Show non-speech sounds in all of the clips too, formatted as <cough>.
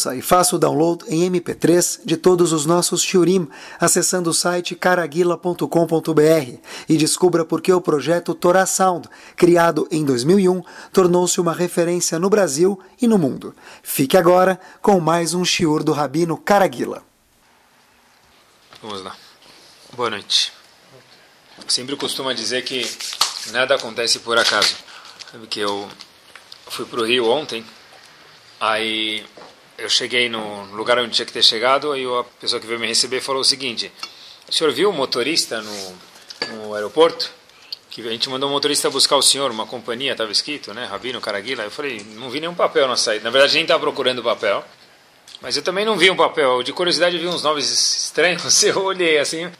Ouça e faça o download em MP3 de todos os nossos shiurim acessando o site caraguila.com.br e descubra por que o projeto Torah Sound, criado em 2001, tornou-se uma referência no Brasil e no mundo. Fique agora com mais um shiur do Rabino Caraguila. Vamos lá. Boa noite. Sempre costuma dizer que nada acontece por acaso. Sabe que eu fui para o Rio ontem, aí eu cheguei no lugar onde tinha que ter chegado, aí a pessoa que veio me receber falou o seguinte: o senhor viu o motorista no, no aeroporto? Que a gente mandou um motorista buscar o senhor, uma companhia, estava escrito, né? Rabino Caraguila. Eu falei, não vi nenhum papel na saída. Na verdade, nem estava procurando papel. Mas eu também não vi um papel. De curiosidade, eu vi uns nomes estranhos. <laughs> Eu olhei assim,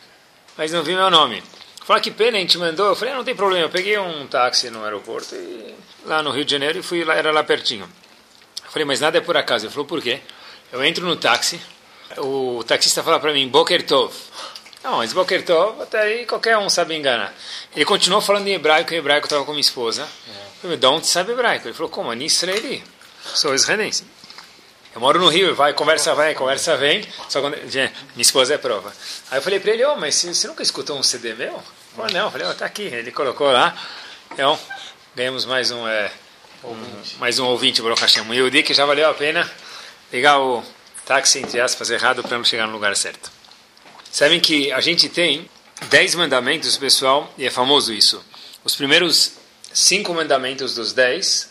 mas não vi meu nome. Falei, que pena, a gente mandou. Eu falei, ah, não tem problema. Eu peguei um táxi no aeroporto, e, lá no Rio de Janeiro, e fui lá, era lá pertinho. Eu falei, mas nada é por acaso. Ele falou, por quê? Eu entro no táxi, o taxista fala para mim, Boker Tov. Não, mas Boker Tov, até aí qualquer um sabe enganar. Ele continuou falando em hebraico, em hebraico estava com minha esposa. Eu falei, de onde sabe hebraico? Ele falou, como? Ani israeli. Sou israelense. Eu moro no Rio, vai, conversa vai, conversa vem. Só quando, minha esposa é prova. Aí eu falei para ele, oh, mas você nunca escutou um CD meu? Ele falou, não. Eu falei, oh, tá aqui. Ele colocou lá. Então, ganhamos mais um... É, Ouvinte. mais um ouvinte, Baruch Hashem. Um Yehudi que já valeu a pena pegar o táxi, entre aspas, errado para não chegar no lugar certo. Sabem que a gente tem dez mandamentos, pessoal, e é famoso isso. Os primeiros cinco mandamentos dos dez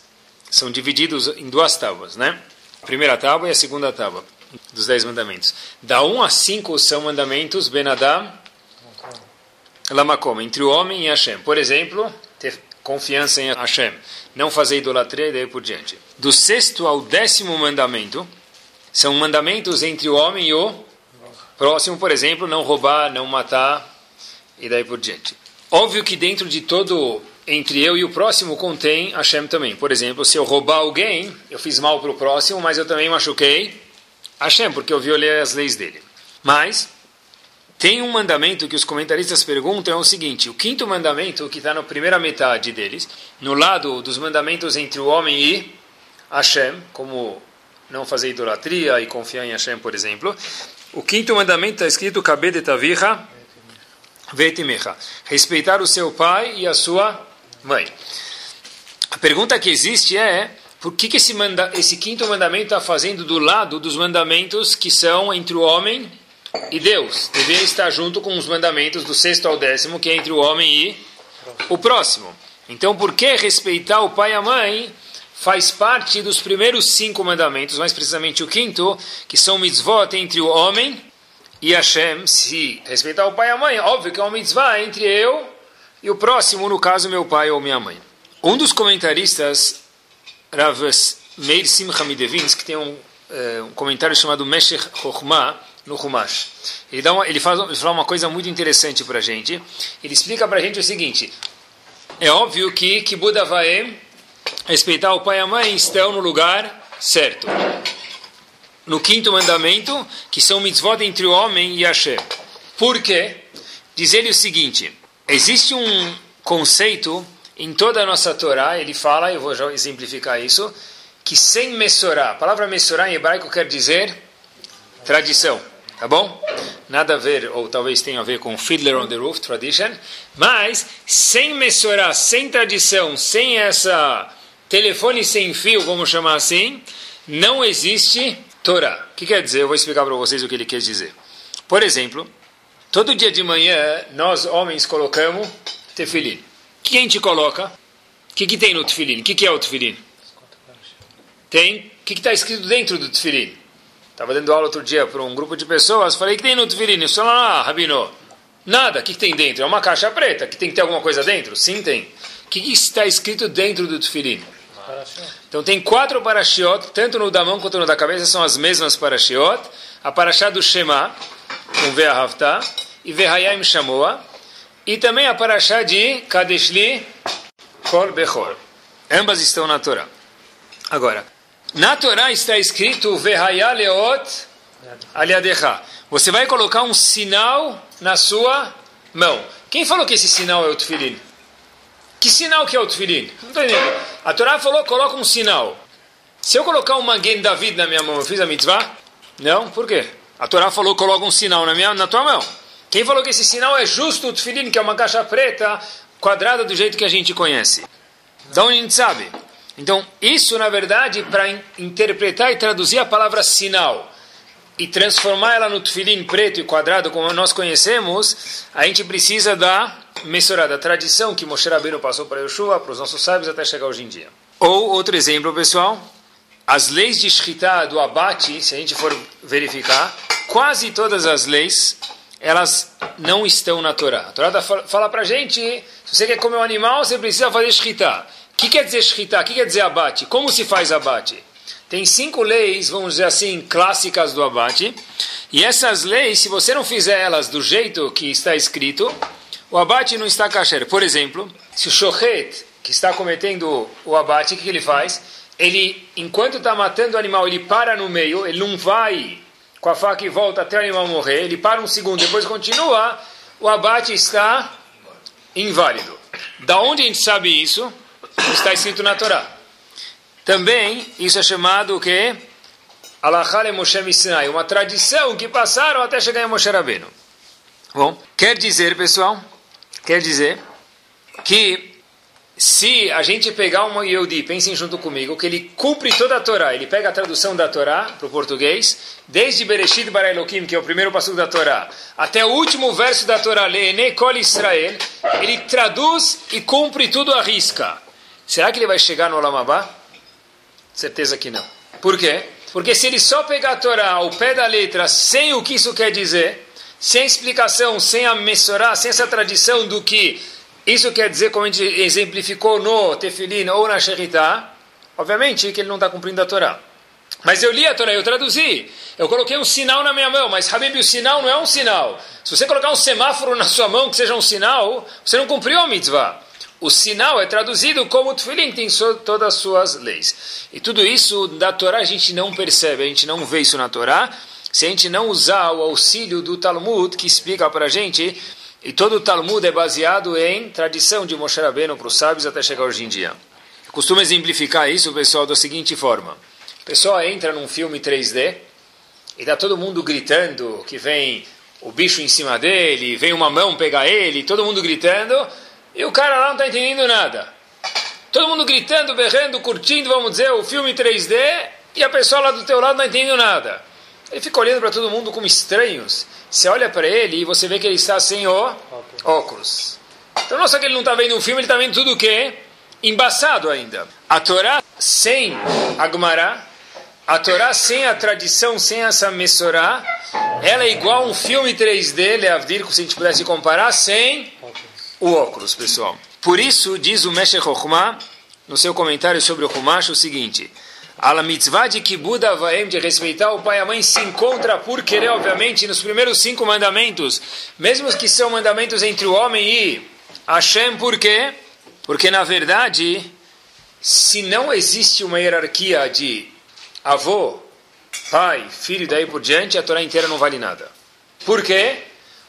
são divididos em duas tábuas, né? A primeira tábua e a segunda tábua dos dez mandamentos. Da um a cinco são mandamentos Benadam Lamakom, entre o homem e Hashem. Por exemplo, confiança em Hashem, não fazer idolatria e daí por diante. Do sexto ao décimo mandamento, são mandamentos entre o homem e o próximo, por exemplo, não roubar, não matar e daí por diante. Óbvio que dentro de todo, entre eu e o próximo, contém Hashem também. Por exemplo, se eu roubar alguém, eu fiz mal para o próximo, mas eu também machuquei Hashem, porque eu violei as leis dele. Mas, tem um mandamento que os comentaristas perguntam, é o seguinte, o quinto mandamento, que está na primeira metade deles, no lado dos mandamentos entre o homem e Hashem, como não fazer idolatria e confiar em Hashem, por exemplo, o quinto mandamento está escrito, respeitar o seu pai e a sua mãe. A pergunta que existe é, por que, que esse, manda, esse quinto mandamento está fazendo do lado dos mandamentos que são entre o homem e Deus deveria estar junto com os mandamentos do sexto ao décimo, que é entre o homem e o próximo. Então, por que respeitar o pai e a mãe faz parte dos primeiros cinco mandamentos, mais precisamente o quinto, que são mitzvot entre o homem e Hashem? Se respeitar o pai e a mãe, óbvio que é uma mitzvah entre eu e o próximo, no caso, meu pai ou minha mãe. Um dos comentaristas, Rav Meir Simcha Midevins, tem um, é, um comentário chamado Meshech Chokhmah, no Humash. Ele, dá uma, ele, faz, ele fala uma coisa muito interessante para a gente. Ele explica para a gente o seguinte: é óbvio que Kibud Avaem, respeitar o pai e a mãe, estão no lugar certo. No quinto mandamento, que são mitzvot entre o homem e Hashem. Por quê? Diz ele o seguinte: existe um conceito em toda a nossa Torá, ele fala, eu vou já exemplificar isso, que sem mesorá, a palavra mesorá em hebraico quer dizer tradição. Tá bom? Nada a ver, ou talvez tenha a ver com Fiddler on the Roof tradition, mas sem mensurar, sem tradição, sem essa telefone sem fio, vamos chamar assim, não existe Torá. O que quer dizer? Eu vou explicar para vocês o que ele quer dizer. Por exemplo, todo dia de manhã nós homens colocamos tefilim. O que a gente coloca? O que, que tem no tefilim? O que, que é o tefilim? Tem. O que está escrito dentro do tefilim? Estava dando aula outro dia para um grupo de pessoas, falei, que tem no Tvilin? Só lá, Rabino. Nada, o que, que, tem dentro? É uma caixa preta, que tem que ter alguma coisa dentro? Sim, tem. O que, que está escrito dentro do Tfilin? Então tem quatro parashiot, tanto no da mão quanto no da cabeça, são as mesmas parashiot. A parashá do Shema, com Ve'ahavta, e Ve'hayim Shamoa, e também a parashá de Kadeshli Kol Bechor. Ambas estão na Torá. Agora, na Torá está escrito Vehayaleot aliadecha. Você vai colocar um sinal na sua mão. Quem falou que esse sinal é o tefilim? Que sinal que é o tefilim? Não estou entendendo. A Torá falou, coloca um sinal. Se eu colocar um Magen David na minha mão, eu fiz a mitzvah? Não, por quê? A Torá falou coloca um sinal na, minha, na tua mão. Quem falou que esse sinal é justo o tefilim, que é uma caixa preta, quadrada do jeito que a gente conhece? Da onde a gente sabe? Então, isso, na verdade, para in interpretar e traduzir a palavra sinal e transformar ela no tefilim preto e quadrado, como nós conhecemos, a gente precisa da Messorá, da tradição que Moshe Rabbeinu passou para Yeshua, para os nossos sábios, até chegar hoje em dia. Ou, outro exemplo, pessoal, as leis de Shkita, do abate, se a gente for verificar, quase todas as leis, elas não estão na Torá. A Torá fala para a gente, se você quer comer um animal, você precisa fazer Shkita. Que quer dizer Shkita? O que quer dizer abate? Como se faz abate? Tem cinco leis, vamos dizer assim, clássicas do abate. E essas leis, se você não fizer elas do jeito que está escrito, o abate não está kasher. Por exemplo, se o shochet, que está cometendo o abate, o que ele faz? Ele, enquanto está matando o animal, ele para no meio, ele não vai com a faca e volta até o animal morrer, ele para um segundo, depois continua, o abate está inválido. Da onde a gente sabe isso? Está escrito na Torá. Também, isso é chamado o quê? Alachale Moshe Sinai, uma tradição que passaram até chegar em Moshe Rabbeinu. Bom, quer dizer, pessoal, Quer dizer que se a gente pegar um Yehudi, pensem junto comigo, que ele cumpre toda a Torá, ele pega a tradução da Torá para o português, desde Bereshit Bara Elohim, que é o primeiro passo da Torá, até o último verso da Torá, Leene Kol Israel, ele traduz e cumpre tudo à risca. Será que ele vai chegar no Olamabá? Certeza que não. Por quê? Porque se ele só pegar a Torá ao pé da letra, sem o que isso quer dizer, sem explicação, sem a mensurar, sem essa tradição do que isso quer dizer, como a gente exemplificou no Tefilin ou na Sheritah, obviamente que ele não está cumprindo a Torá. Mas eu li a Torá, eu traduzi. Eu coloquei um sinal na minha mão, mas Habib, o sinal não é um sinal. Se você colocar um semáforo na sua mão que seja um sinal, você não cumpriu a mitzvah. O sinal é traduzido como o Tefilin, tem todas as suas leis. E tudo isso da Torá a gente não percebe, a gente não vê isso na Torá se a gente não usar o auxílio do Talmud, que explica para a gente, e todo o Talmud é baseado em tradição de Moshe Rabbeinu para os sábios até chegar hoje em dia. Eu costumo exemplificar isso, pessoal, da seguinte forma. A pessoa entra num filme 3D e está todo mundo gritando que vem o bicho em cima dele, vem uma mão pegar ele, todo mundo gritando, e o cara lá não está entendendo nada. Todo mundo gritando, berrando, curtindo, vamos dizer, o filme 3D, e a pessoa lá do teu lado não está entendendo nada. Ele fica olhando para todo mundo como estranhos. Você olha para ele e você vê que ele está sem o óculos. Então não só que ele não está vendo um filme, ele está vendo tudo o quê? Embaçado ainda. A Torá sem Agmará, a Torá sem a tradição, sem essa Messorá, ela é igual a um filme 3D, Leavdir, se a gente pudesse comparar, sem o óculos, pessoal. Por isso, diz o Meshech no seu comentário sobre o Humash, o seguinte... A mitzvah de Kibud Avaim, de respeitar o pai e a mãe, se encontra por querer, obviamente, nos primeiros cinco mandamentos, mesmo que são mandamentos entre o homem e Hashem, por quê? Porque, na verdade, se não existe uma hierarquia de avô, pai, filho e daí por diante, a Torá inteira não vale nada. Por quê?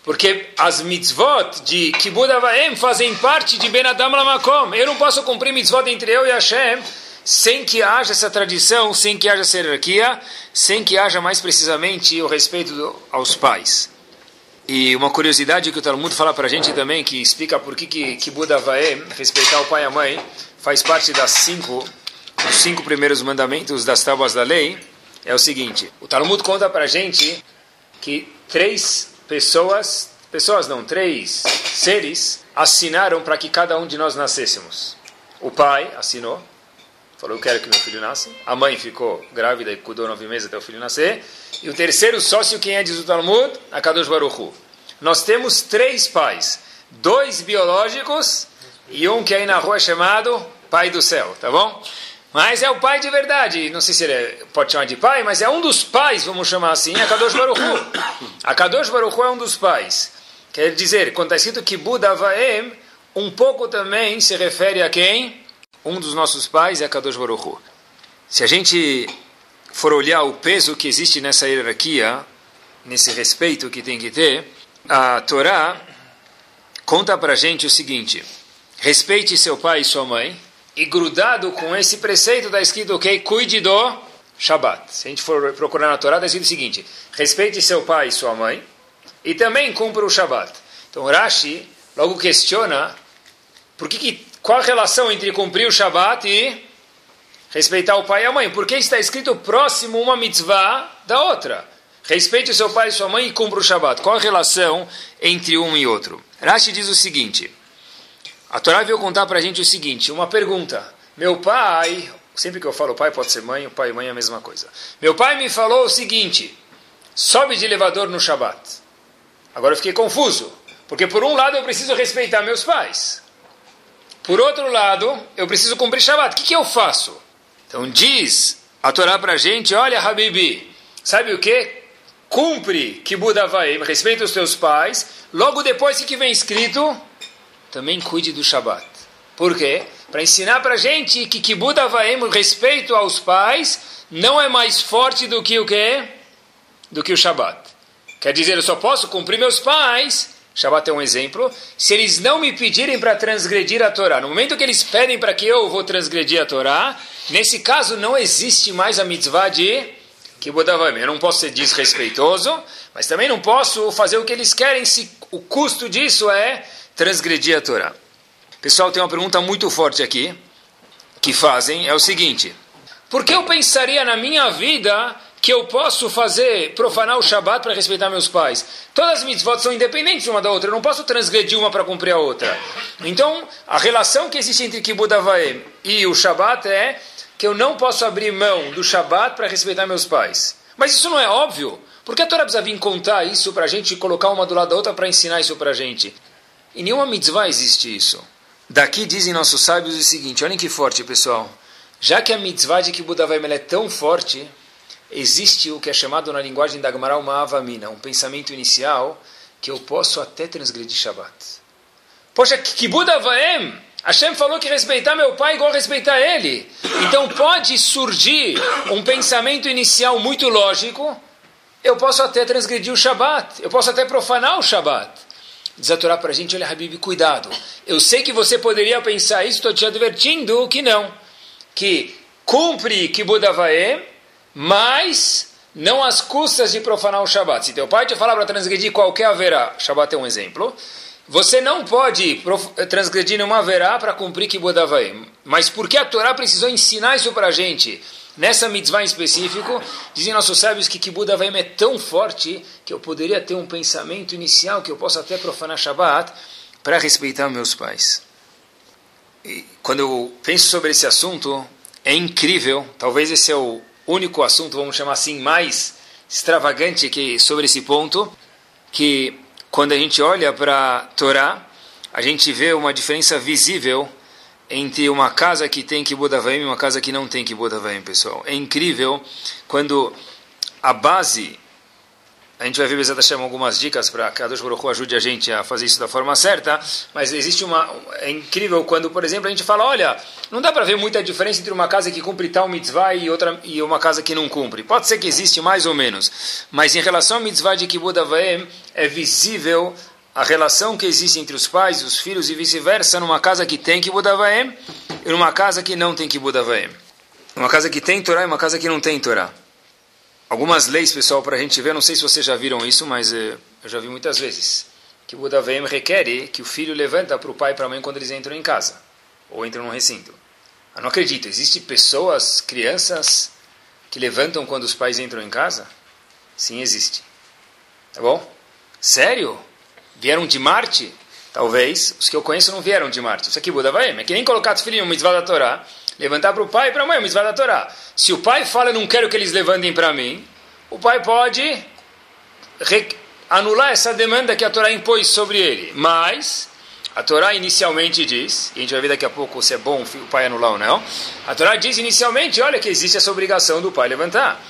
Porque as mitzvot de Kibud Avaim fazem parte de Ben Adam Lamakom. Eu não posso cumprir mitzvot entre eu e Hashem sem que haja essa tradição, sem que haja essa hierarquia, sem que haja mais precisamente o respeito do, aos pais. E uma curiosidade que o Talmud fala para a gente também, que explica por que, que, que respeitar o pai e a mãe, faz parte das cinco, dos cinco primeiros mandamentos das tábuas da lei, é o seguinte: o Talmud conta para a gente que três pessoas, pessoas não, três seres, assinaram para que cada um de nós nascêssemos. O pai assinou, falou, eu quero que meu filho nasça. A mãe ficou grávida e cuidou nove meses até o filho nascer. E o terceiro sócio, quem é, diz o Talmud? Akadosh Baruchu. Nós temos três pais. Dois biológicos e um que aí na rua é chamado Pai do Céu, tá bom? Mas é o pai de verdade. Não sei se ele é, pode chamar de pai, mas é um dos pais, vamos chamar assim, Akadosh Baruchu. Akadosh Baruchu é um dos pais. Quer dizer, quando está escrito que Buda Avaem, um pouco também se refere a quem? um dos nossos pais é Kadosh Baruch Hu. Se a gente for olhar o peso que existe nessa hierarquia, nesse respeito que tem que ter, a Torá conta para a gente o seguinte: respeite seu pai e sua mãe, e grudado com esse preceito está escrito ok, cuide do Shabat. Se a gente for procurar na Torá, está escrito o seguinte: respeite seu pai e sua mãe e também cumpra o Shabat. Então Rashi logo questiona por que, que qual a relação entre cumprir o Shabat e respeitar o pai e a mãe? Porque está escrito próximo uma mitzvah da outra. Respeite seu pai e sua mãe e cumpra o Shabat. Qual a relação entre um e outro? Rashi diz o seguinte: a Torá veio contar para a gente o seguinte, uma pergunta. Meu pai, sempre que eu falo pai pode ser mãe, o pai e mãe é a mesma coisa. Meu pai me falou o seguinte, sobe de elevador no Shabat. Agora eu fiquei confuso, porque por um lado eu preciso respeitar meus pais. Por outro lado, eu preciso cumprir Shabat. O que, que eu faço? Então diz a Torá para a gente, olha Habibi, sabe o que? Cumpre que Buda vai, respeita os teus pais. Logo depois que vem escrito, também cuide do Shabat. Por quê? Para ensinar para gente que Kibbut Avaim, respeito aos pais, não é mais forte do que o quê? Do que o Shabat. Quer dizer, eu só posso cumprir meus pais, Shabat é um exemplo, se eles não me pedirem para transgredir a Torá. No momento que eles pedem para que eu vou transgredir a Torá, nesse caso não existe mais a mitzvah de Kibbut Avaim. Eu não posso ser desrespeitoso, mas também não posso fazer o que eles querem se o custo disso é transgredir a Torá. Pessoal, tem uma pergunta muito forte aqui que fazem, é o seguinte: por que eu pensaria na minha vida que eu posso fazer, profanar o Shabat para respeitar meus pais? Todas as mitzvot são independentes uma da outra, eu não posso transgredir uma para cumprir a outra. Então, a relação que existe entre Kibbutz Avaim e o Shabat é que eu não posso abrir mão do Shabat para respeitar meus pais. Mas isso não é óbvio. Por que a Torá precisa vir contar isso para a gente e colocar uma do lado da outra para ensinar isso para a gente? Em nenhuma mitzvah existe isso. Daqui dizem nossos sábios o seguinte, olhem que forte, pessoal. Já que a mitzvah de Kibbutz Avaim é tão forte, existe o que é chamado na linguagem da Gemara uma avamina, um pensamento inicial, que eu posso até transgredir Shabbat. Poxa, Kibbutz Avaim, Hashem falou que respeitar meu pai é igual respeitar ele. Então pode surgir um pensamento inicial muito lógico, eu posso até transgredir o Shabat, eu posso até profanar o Shabat. Diz a Torá para a gente, olha, Habib, cuidado. Eu sei que você poderia pensar isso, estou te advertindo que não. Que cumpre Avae, mas não às custas de profanar o Shabat. Se teu pai te falar para transgredir qualquer haverá, Shabat é um exemplo, você não pode transgredir nenhuma haverá para cumprir Avae. Mas por que a Torá precisou ensinar isso para a gente? Nessa mitzvah em específico, dizem nossos sábios que Kibbutz Avaim é tão forte que eu poderia ter um pensamento inicial que eu possa até profanar Shabbat para respeitar meus pais. E quando eu penso sobre esse assunto, é incrível, talvez esse é o único assunto, vamos chamar assim, mais extravagante que sobre esse ponto, que quando a gente olha para a Torá, a gente vê uma diferença visível entre uma casa que tem Kibbutz Avaim e uma casa que não tem Kibbutz Avaim, pessoal. É incrível quando a base... A gente vai ver, Bezat Hashem, algumas dicas para que a Deus Baruch ajude a gente a fazer isso da forma certa, mas existe uma... É incrível quando, por exemplo, a gente fala, olha, não dá para ver muita diferença entre uma casa que cumpre tal mitzvah e, outra, e uma casa que não cumpre. Pode ser que existe mais ou menos, mas em relação ao mitzvah de Kibbutz Avaim, é visível a relação que existe entre os pais e os filhos e vice-versa numa casa que tem Kibbutz Avaim e numa casa que não tem Kibbutz Avaim. Uma casa que tem Torá e uma casa que não tem Torá. Algumas leis, pessoal, para a gente ver, não sei se vocês já viram isso, mas eh, eu já vi muitas vezes. Que o Avaim requer que o filho levanta para o pai e para a mãe quando eles entram em casa ou entram no recinto. Eu não acredito, existem pessoas, crianças, que levantam quando os pais entram em casa? Sim, existe. Tá bom? Sério? Vieram de Marte? Talvez. Os que eu conheço não vieram de Marte. Isso aqui Buda vai. É que nem colocar os filhos no mitzvah da Torá. Levantar para o pai e para a mãe o mitzvah da Torá. Se o pai fala, eu não quero que eles levantem para mim, o pai pode anular essa demanda que a Torá impôs sobre ele. Mas a Torá inicialmente diz, e a gente vai ver daqui a pouco se é bom o pai anular ou não. A Torá diz inicialmente, olha que existe essa obrigação do pai levantar,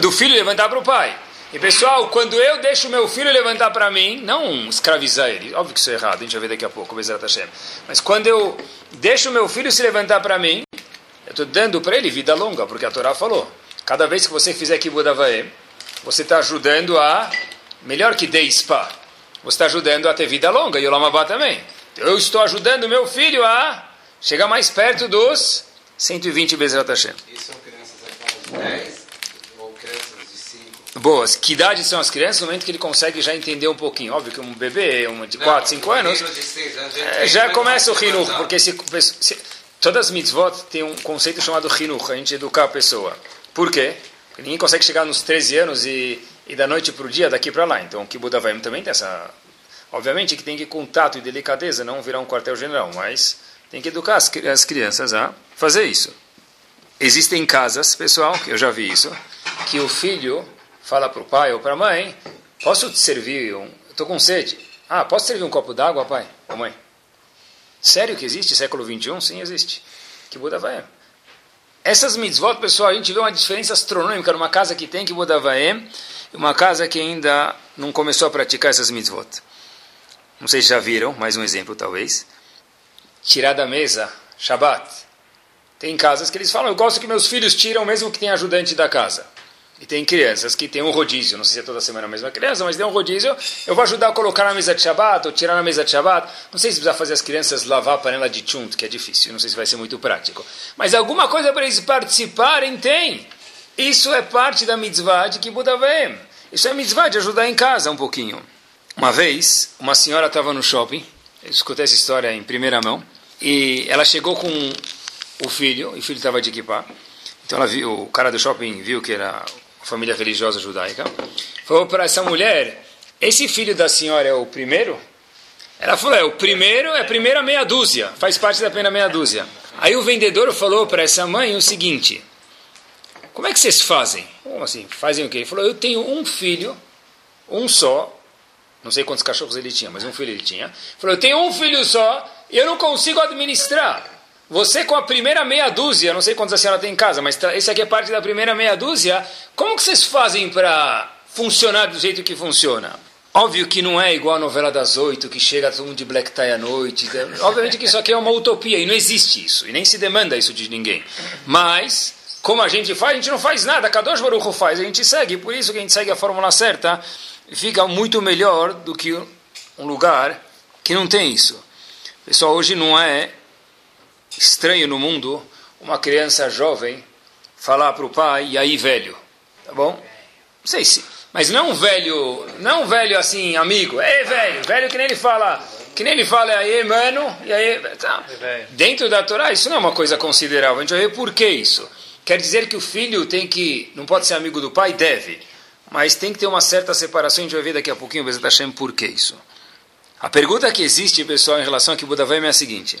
do filho levantar para o pai. E pessoal, quando eu deixo meu filho levantar para mim, não escravizar ele, óbvio que isso é errado, a gente vai ver daqui a pouco, mas quando eu deixo meu filho se levantar para mim, eu estou dando para ele vida longa, porque a Torá falou. Cada vez que você fizer Kibbutz você está ajudando a, melhor que dei spa, você está ajudando a ter vida longa, e o Lamabá também. Eu estou ajudando meu filho a chegar mais perto dos 120 Bezerra Hashem. E são crianças de 10 ou crianças de 5? Boas. Que idade são as crianças? No momento que ele consegue já entender um pouquinho. Óbvio que um bebê, uma de 4, 5 anos, anos é, já começa o Hinuch, porque se, se, todas as mitzvot têm um conceito chamado Hinuch, a gente educar a pessoa. Por quê? Porque ninguém consegue chegar nos 13 anos e, e da noite para o dia, daqui para lá. Então, o Kibbutz Avaim também tem essa... Obviamente que tem que contato e delicadeza, não virar um quartel-general, mas tem que educar as, as crianças a fazer isso. Existem casas, pessoal, que eu já vi isso, que o filho fala para o pai ou para a mãe, posso te servir, um... estou com sede. Ah, posso servir um copo d'água, pai ou mãe? Sério que existe século 21? Sim, existe. Que Buda vai. Essas mitzvot, pessoal, a gente vê uma diferença astronômica numa casa que tem que Buda vai e uma casa que ainda não começou a praticar essas mitzvot. Não sei se já viram, mais um exemplo talvez. Tirar da mesa, Shabbat. Tem casas que eles falam, eu gosto que meus filhos tiram mesmo que tenha ajudante da casa. E tem crianças que tem um rodízio, não sei se é toda semana a mesma criança, mas tem um rodízio, eu vou ajudar a colocar na mesa de Shabbat, ou tirar na mesa de Shabbat. Não sei se precisa fazer as crianças lavar a panela de chunt, que é difícil, não sei se vai ser muito prático. Mas alguma coisa para eles participarem tem. Isso é parte da mitzvah de Kibbutz Avim. Isso é mitzvah de ajudar em casa um pouquinho. Uma vez, uma senhora estava no shopping, eu escutei essa história em primeira mão, e ela chegou com o filho, e o filho estava de equipar. Então ela viu, o cara do shopping viu que era família religiosa judaica, falou para essa mulher: Esse filho da senhora é o primeiro? Ela falou: É, o primeiro é a primeira meia dúzia, faz parte da pena meia dúzia. Aí o vendedor falou para essa mãe o seguinte: Como é que vocês fazem? Como assim? Fazem o quê? Ele falou: Eu tenho um filho, um só, não sei quantos cachorros ele tinha, mas um filho ele tinha. Ele falou: Eu tenho um filho só e eu não consigo administrar. Você com a primeira meia dúzia, não sei quantos a senhora tem em casa, mas esse aqui é parte da primeira meia dúzia, como que vocês fazem para funcionar do jeito que funciona? Óbvio que não é igual a novela das oito, que chega todo mundo de black tie à noite. Obviamente que isso aqui é uma utopia e não existe isso, e nem se demanda isso de ninguém. Mas, como a gente faz, a gente não faz nada, Kadosh Baruch faz, a gente segue, por isso que a gente segue a fórmula certa, fica muito melhor do que um lugar que não tem isso. Pessoal, hoje não é estranho no mundo uma criança jovem falar para o pai, e aí velho, tá bom? Não sei se, mas não um velho, não um velho assim, amigo, é velho, velho que nem ele fala, que nem ele fala, aí mano, e aí, tá. Dentro da Torá isso não é uma coisa considerável, a gente vai ver por que isso. Quer dizer que o filho tem que, não pode ser amigo do pai? Deve, mas tem que ter uma certa separação, a gente vai ver daqui a pouquinho, Bezat Hashem, por que isso. A pergunta que existe, pessoal, em relação a que Buda vai é a seguinte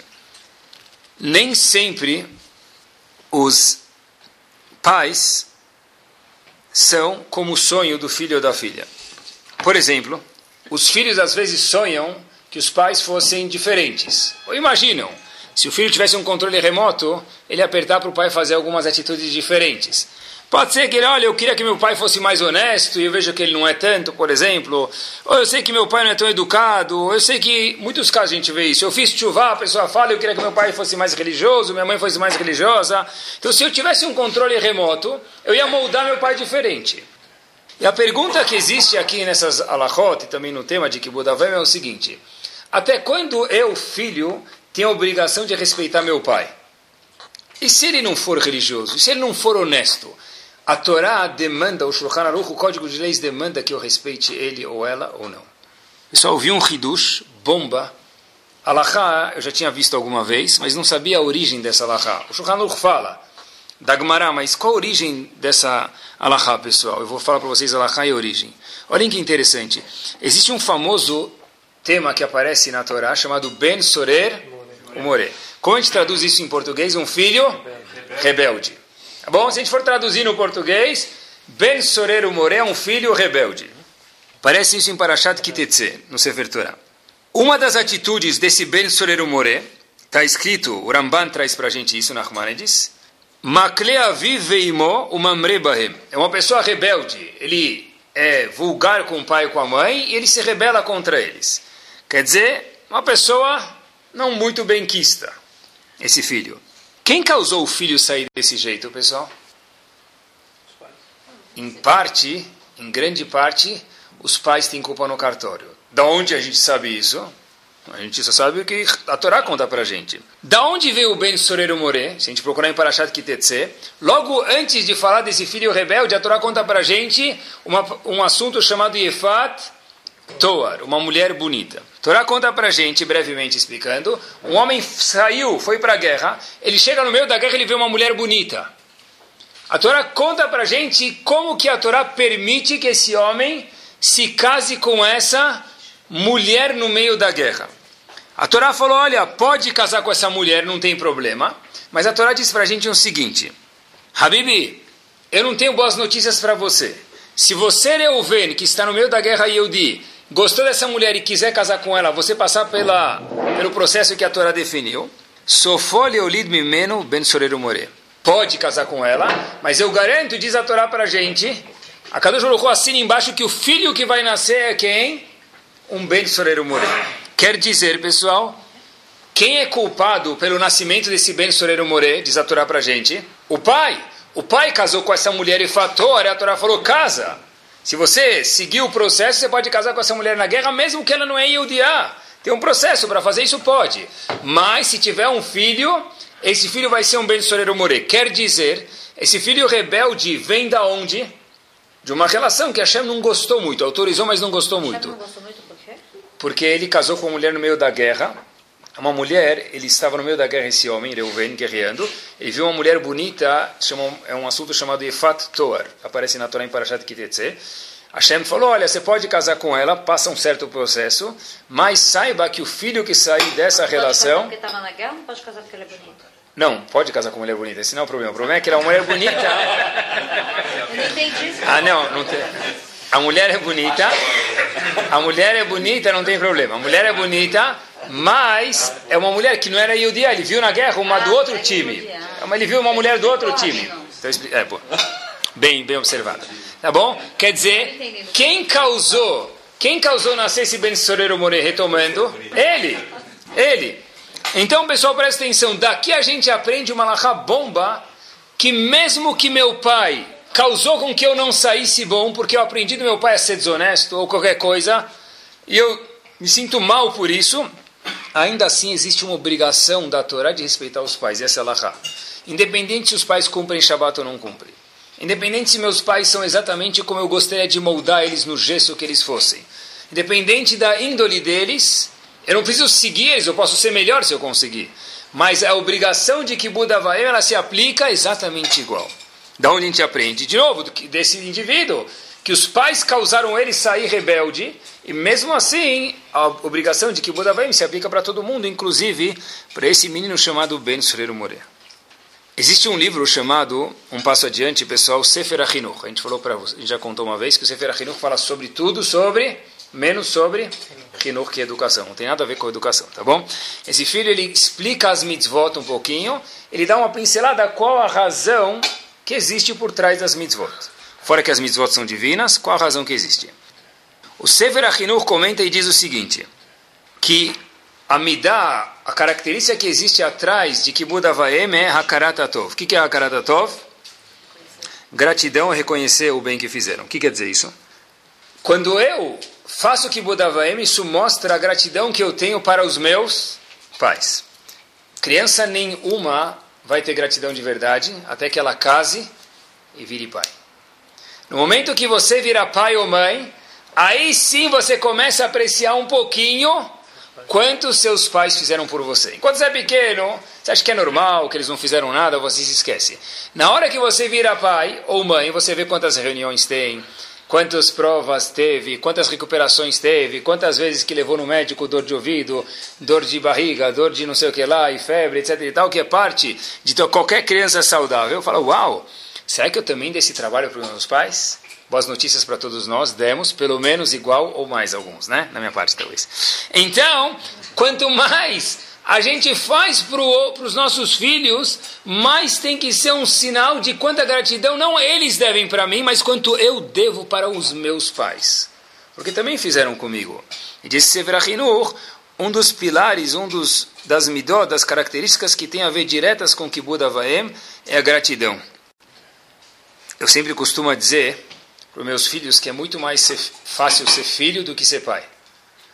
nem sempre os pais são como o sonho do filho ou da filha. Por exemplo, os filhos às vezes sonham que os pais fossem diferentes. Ou imaginam, se o filho tivesse um controle remoto, ele apertar para o pai fazer algumas atitudes diferentes. Pode ser que ele, olha, eu queria que meu pai fosse mais honesto e eu vejo que ele não é tanto, por exemplo. Ou eu sei que meu pai não é tão educado. Eu sei que, muitos casos a gente vê isso. Eu fiz chuva, a pessoa fala, eu queria que meu pai fosse mais religioso, minha mãe fosse mais religiosa. Então, se eu tivesse um controle remoto, eu ia moldar meu pai diferente. E a pergunta que existe aqui nessas alahot e também no tema de Kibudavem é o seguinte. Até quando eu, filho, tenho a obrigação de respeitar meu pai? E se ele não for religioso? E se ele não for honesto? A Torá demanda, o Shulchan Aruch, o Código de Leis demanda que eu respeite ele ou ela ou não. Pessoal, vi um Hidush, bomba. Alahá, eu já tinha visto alguma vez, mas não sabia a origem dessa Alahá. O Shulchan Aruch fala, da Gemara, mas qual a origem dessa Alahá, pessoal? Eu vou falar para vocês Alahá e a origem. Olhem que interessante. Existe um famoso tema que aparece na Torá chamado Ben Sorer Umore. Como a gente traduz isso em português? Um filho rebelde. Tá bom? Se a gente for traduzir no português, Ben Sorero More é um filho rebelde. Parece isso em Parashat Kitetse, no Sefer Torah. Uma das atitudes desse Ben Sorero More, está escrito, o Ramban traz para a gente isso na bahem. É uma pessoa rebelde. Ele é vulgar com o pai e com a mãe e ele se rebela contra eles. Quer dizer, uma pessoa não muito benquista, esse filho. Quem causou o filho sair desse jeito, pessoal? Em parte, em grande parte, os pais têm culpa no cartório. Da onde a gente sabe isso? A gente só sabe o que a Torá conta pra gente. Da onde veio o Ben Soreiro More? Se a gente procurar em Parashat Kitetse, logo antes de falar desse filho rebelde, a Torá conta pra gente uma, um assunto chamado Yefat Toar, uma mulher bonita. A Torá conta pra gente, brevemente explicando, um homem saiu, foi pra guerra, ele chega no meio da guerra e ele vê uma mulher bonita. A Torá conta pra gente como que a Torá permite que esse homem se case com essa mulher no meio da guerra. A Torá falou: olha, pode casar com essa mulher, não tem problema. Mas a Torá diz para a gente o seguinte: Habibi, eu não tenho boas notícias para você. Se você, Reuven, que está no meio da guerra Yehudi, gostou dessa mulher e quiser casar com ela, você passar pela, pelo processo que a Torá definiu, Sofole Olid Mimeno Ben Soreiro More. Pode casar com ela, mas eu garanto, diz a Torá para a gente, a Kadosh Baruch assina embaixo que o filho que vai nascer é quem? um Ben Soreiro More. Quer dizer, pessoal, quem é culpado pelo nascimento desse Ben Soreiro More, diz a Torá pra gente? O pai. O pai casou com essa mulher e fatou, a Torá falou, casa. Se você seguir o processo, você pode casar com essa mulher na guerra, mesmo que ela não é Yudiá. Tem um processo para fazer isso, pode. Mas se tiver um filho, esse filho vai ser um Ben Soreiro More. Quer dizer, esse filho rebelde vem da onde? De uma relação que Hashem não gostou muito, autorizou, mas não gostou muito. Não gostou muito porque ele casou com uma mulher no meio da guerra. Uma mulher, ele estava no meio da guerra, esse homem, Reuven, guerreando. Ele viu uma mulher bonita, chamou, é um assunto chamado Efat Toar, aparece na Torá em Parashat Kitetse. Hashem falou: Olha, você pode casar com ela, passa um certo processo, mas saiba que o filho que sair dessa relação. Pode casar porque estava na guerra, não pode casar porque ela é bonita. Não, pode casar com mulher bonita, esse não é o problema. O problema é que ela é uma mulher bonita. Eu não entendi isso. ah, não, não tem. A mulher é bonita, a mulher é bonita, não tem problema. A mulher é bonita, mas é uma mulher que não era Yudia, ele viu na guerra uma do outro time. Ele viu uma mulher do outro time. Então, é, pô. Bem, bem observado. Tá bom? Quer dizer, quem causou, quem causou nascer esse Ben Soreiro More retomando? Ele. Ele. Então, pessoal, presta atenção. Daqui a gente aprende uma lahá bomba que mesmo que meu pai causou com que eu não saísse bom, porque eu aprendi do meu pai a ser desonesto ou qualquer coisa, e eu me sinto mal por isso, ainda assim existe uma obrigação da Torá de respeitar os pais, essa é a Lahá. Independente se os pais cumprem Shabbat ou não cumprem. Independente se meus pais são exatamente como eu gostaria de moldar eles no gesso que eles fossem. Independente da índole deles, eu não preciso seguir eles, eu posso ser melhor se eu conseguir. Mas a obrigação de que Buda vai, ela se aplica exatamente igual. Da onde a gente aprende? De novo, desse indivíduo, que os pais causaram ele sair rebelde, e mesmo assim, a obrigação de que Buda vai se aplica para todo mundo, inclusive para esse menino chamado Ben Sureiro More. Existe um livro chamado, um passo adiante, pessoal, Sefer Achinuch. A gente falou para você, a gente já contou uma vez que o Sefer Achinuch fala sobre tudo, sobre, menos sobre Chinuch, que é educação. Não tem nada a ver com educação, tá bom? Esse filho, ele explica as mitzvot um pouquinho, ele dá uma pincelada qual a razão que existe por trás das mitzvot. Fora que as mitzvot são divinas, qual a razão que existe? O Sefer Achinuch comenta e diz o seguinte, que a midá, a característica que existe atrás de Kibud Avaem é Hakarat Atov. O que é Hakarat Atov? Gratidão é reconhecer o bem que fizeram. O que quer dizer isso? Quando eu faço Kibud Avaem, isso mostra a gratidão que eu tenho para os meus pais. Criança nenhuma vai ter gratidão de verdade até que ela case e vire pai. No momento que você vira pai ou mãe, aí sim você começa a apreciar um pouquinho quanto seus pais fizeram por você. Enquanto você é pequeno, você acha que é normal, que eles não fizeram nada, você se esquece. Na hora que você vira pai ou mãe, você vê quantas reuniões tem, quantas provas teve, quantas recuperações teve, quantas vezes que levou no médico dor de ouvido, dor de barriga, dor de não sei o que lá, e febre, etc e tal, que é parte de qualquer criança saudável. Eu falo, uau, será que eu também dei esse trabalho para os meus pais? Boas notícias para todos nós, demos, pelo menos igual ou mais alguns, né? Na minha parte, talvez. Então, quanto mais a gente faz para os nossos filhos, mais tem que ser um sinal de quanta gratidão não eles devem para mim, mas quanto eu devo para os meus pais. Porque também fizeram comigo. E disse Severahinur, um dos pilares, um dos das midot, das características que tem a ver diretas com Kibud Avaem, é a gratidão. Eu sempre costumo dizer para os meus filhos que é muito mais ser, fácil ser filho do que ser pai.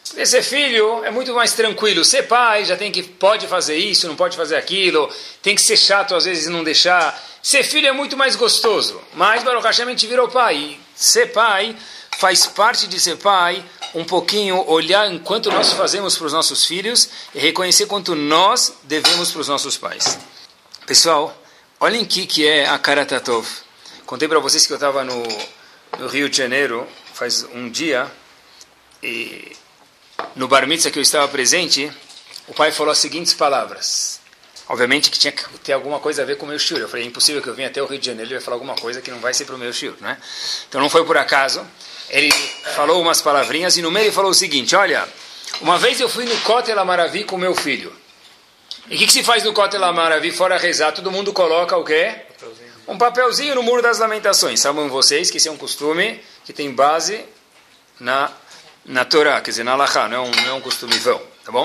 Porque ser filho é muito mais tranquilo. Ser pai já tem que pode fazer isso, não pode fazer aquilo, tem que ser chato às vezes e não deixar. Ser filho é muito mais gostoso. Mas Baruch Hashem a gente virou pai. E ser pai faz parte de ser pai um pouquinho olhar enquanto nós fazemos para os nossos filhos e reconhecer quanto nós devemos para os nossos pais. Pessoal, olhem o que, que é a Karatatov. Contei para vocês que eu estava no, no Rio de Janeiro faz um dia e no bar mitzvah que eu estava presente, o pai falou as seguintes palavras. Obviamente que tinha que ter alguma coisa a ver com o meu shiur. Eu falei, é impossível que eu venha até o Rio de Janeiro e vai falar alguma coisa que não vai ser para o meu shiur, né? Então não foi por acaso. Ele falou umas palavrinhas e no meio ele falou o seguinte, olha, uma vez eu fui no Kotel Amaravi com meu filho. E o que, que, se faz no Kotel Amaravi fora rezar? Todo mundo coloca o quê? Um papelzinho no muro das lamentações. Sabem vocês que esse é um costume que tem base na na Torá, quer dizer, na Alahá, não é um, não é um costume vão, tá bom?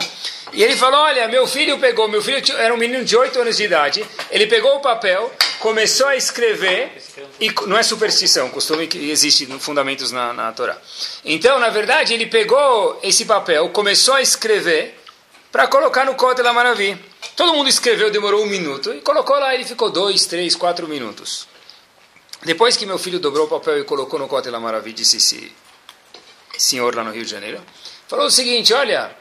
E ele falou, olha, meu filho pegou, meu filho era um menino de 8 anos de idade, ele pegou o papel, começou a escrever, e não é superstição, costume que existe no fundamentos na, na Torá. Então, na verdade, ele pegou esse papel, começou a escrever, para colocar no Kotel Maravi. Todo mundo escreveu, demorou um minuto, e colocou lá, ele ficou dois, três, quatro minutos. Depois que meu filho dobrou o papel e colocou no Kotel Maravi, disse se senhor lá no Rio de Janeiro, falou o seguinte: Olha,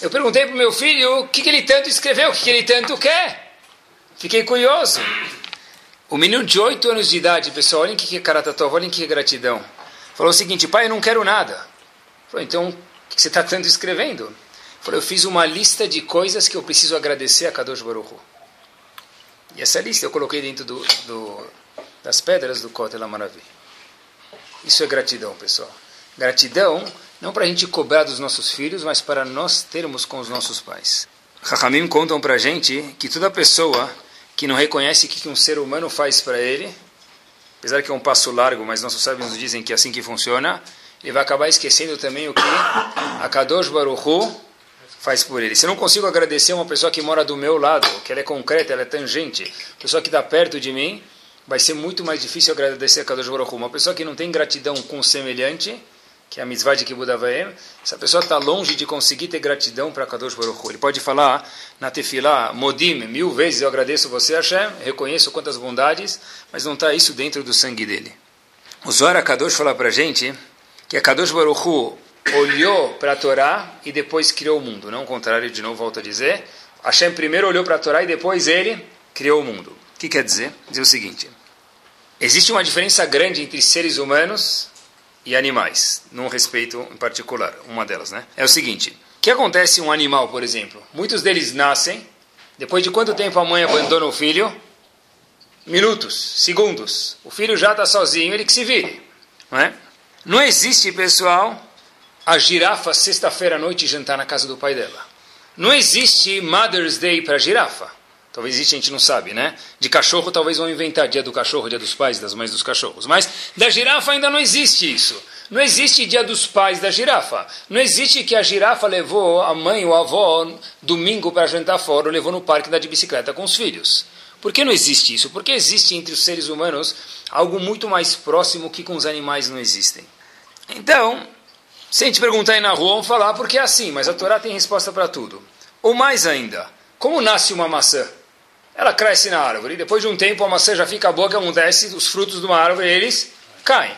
eu perguntei para o meu filho o que, que ele tanto escreveu, o que, que ele tanto quer. Fiquei curioso. O menino de 8 anos de idade, pessoal, olhem que é Karatatov, olhem que é gratidão. Falou o seguinte: Pai, eu não quero nada. Falou, então, o que você está tanto escrevendo? Falou, eu fiz uma lista de coisas que eu preciso agradecer a Kadosh Baruch Hu. E essa lista eu coloquei dentro do, do, das pedras do Kotel Amaravi. Isso é gratidão, pessoal. Gratidão, não para a gente cobrar dos nossos filhos, mas para nós termos com os nossos pais. Rahamim contam para a gente que toda pessoa que não reconhece o que um ser humano faz para ele, apesar que é um passo largo, mas nossos sábios dizem que é assim que funciona, ele vai acabar esquecendo também o que a Kadosh Baruch Hu faz por ele. Se eu não consigo agradecer uma pessoa que mora do meu lado, que ela é concreta, ela é tangente, pessoa que está perto de mim, vai ser muito mais difícil agradecer a Kadosh Baruch. Uma pessoa que não tem gratidão com o semelhante, que é a mitzvah de Kibbutz essa pessoa está longe de conseguir ter gratidão para Kadosh Baruch. Ele pode falar na tefilá, modim, mil vezes eu agradeço você, Hashem, reconheço quantas bondades, mas não está isso dentro do sangue dele. O Zohar Kadosh fala para a gente que a Kadosh Baruch olhou para a Torá e depois criou o mundo. Não o contrário, de novo volto a dizer. Hashem primeiro olhou para a Torá e depois ele criou o mundo. O que quer dizer? Dizer o seguinte. Existe uma diferença grande entre seres humanos e animais, num respeito em particular, uma delas, né? É o seguinte: o que acontece um animal, por exemplo? Muitos deles nascem, depois de quanto tempo a mãe abandona o filho? Minutos, segundos. O filho já está sozinho, ele que se vire. Não, é? não existe, pessoal, a girafa sexta-feira à noite jantar na casa do pai dela. Não existe Mother's Day para girafa. Talvez existe, a gente não sabe, né? De cachorro talvez vão inventar dia do cachorro, dia dos pais, das mães dos cachorros. Mas da girafa ainda não existe isso. Não existe dia dos pais da girafa. Não existe que a girafa levou a mãe ou a avó domingo para jantar fora ou levou no parque andar de bicicleta com os filhos. Por que não existe isso? Porque existe entre os seres humanos algo muito mais próximo que com os animais não existem. Então, se a gente perguntar aí na rua, vamos falar porque é assim, mas a Torá tem resposta para tudo. Ou mais ainda, como nasce uma maçã? ela cresce na árvore. Depois de um tempo, a maçã já fica boa, que acontece, os frutos de uma árvore, eles caem.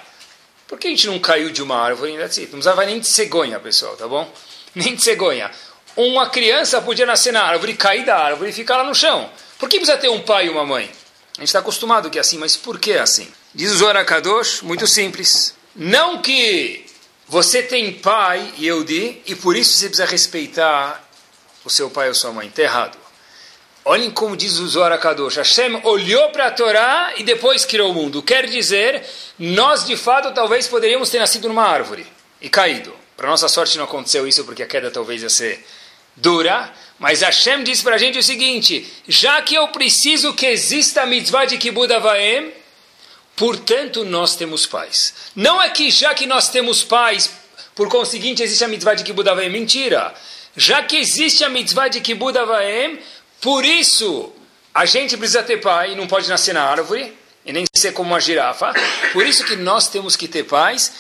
Por que a gente não caiu de uma árvore ainda assim? Não precisava nem de cegonha, pessoal, tá bom? <laughs> Nem de cegonha. Uma criança podia nascer na árvore, cair da árvore e ficar lá no chão. Por que precisa ter um pai e uma mãe? A gente está acostumado que é assim, mas por que é assim? Diz o Zohar Kadosh, muito simples. Não que você tem pai, e eu di, e por isso você precisa respeitar o seu pai ou sua mãe. Está errado. Olhem como diz o Zohar Kadosh. Hashem olhou para a Torá e depois criou o mundo. Quer dizer, nós de fato talvez poderíamos ter nascido numa árvore e caído. Para nossa sorte não aconteceu isso porque a queda talvez ia ser dura. Mas Hashem diz para a gente o seguinte: já que eu preciso que exista a mitzvah de Kibbutz Avaim, portanto nós temos pais. Não é que já que nós temos pais, por conseguinte existe a mitzvah de Kibbutz. Mentira. Já que existe a mitzvah de Kibbutz por isso, a gente precisa ter pai, não pode nascer na árvore, e nem ser como uma girafa. Por isso que nós temos que ter pais,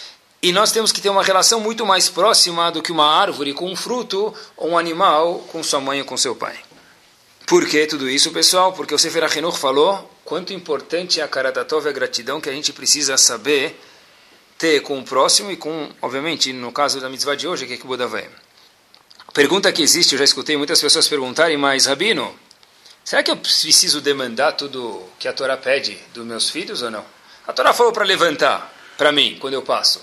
E nós temos que ter uma relação muito mais próxima do que uma árvore com um fruto ou um animal com sua mãe ou com seu pai. Por que tudo isso, pessoal? Porque o Sefer HaChinuch falou quanto importante é a Karatatov, a gratidão que a gente precisa saber ter com o próximo e com, obviamente, no caso da mitzvah de hoje, que é que Buda vai. Pergunta que existe, eu já escutei muitas pessoas perguntarem, mas, Rabino, será que eu preciso demandar tudo que a Torá pede dos meus filhos ou não? A Torá falou para levantar, para mim, quando eu passo.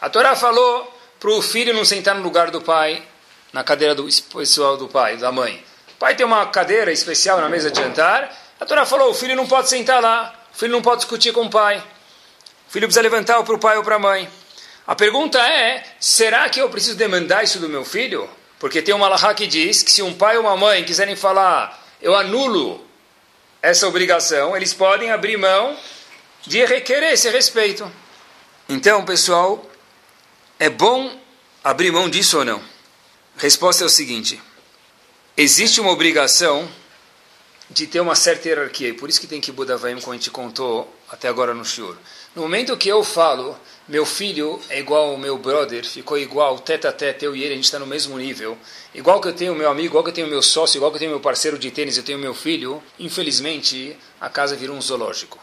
A Torá falou para o filho não sentar no lugar do pai, na cadeira do pessoal do pai, da mãe. O pai tem uma cadeira especial na mesa de jantar. A Torá falou: o filho não pode sentar lá, o filho não pode discutir com o pai. O filho precisa levantar para o pai ou para a mãe. A pergunta é: será que eu preciso demandar isso do meu filho? Porque tem uma alahá que diz que se um pai ou uma mãe quiserem falar, eu anulo essa obrigação, eles podem abrir mão de requerer esse respeito. Então, pessoal, é bom abrir mão disso ou não? Resposta é o seguinte: existe uma obrigação de ter uma certa hierarquia, e por isso que tem que Budavaim, como a gente contou até agora no Shur. No momento que eu falo, meu filho é igual ao meu brother, ficou igual, tete a tete, eu e ele, a gente está no mesmo nível, igual que eu tenho meu amigo, igual que eu tenho meu sócio, igual que eu tenho meu parceiro de tênis, eu tenho meu filho, infelizmente, a casa virou um zoológico.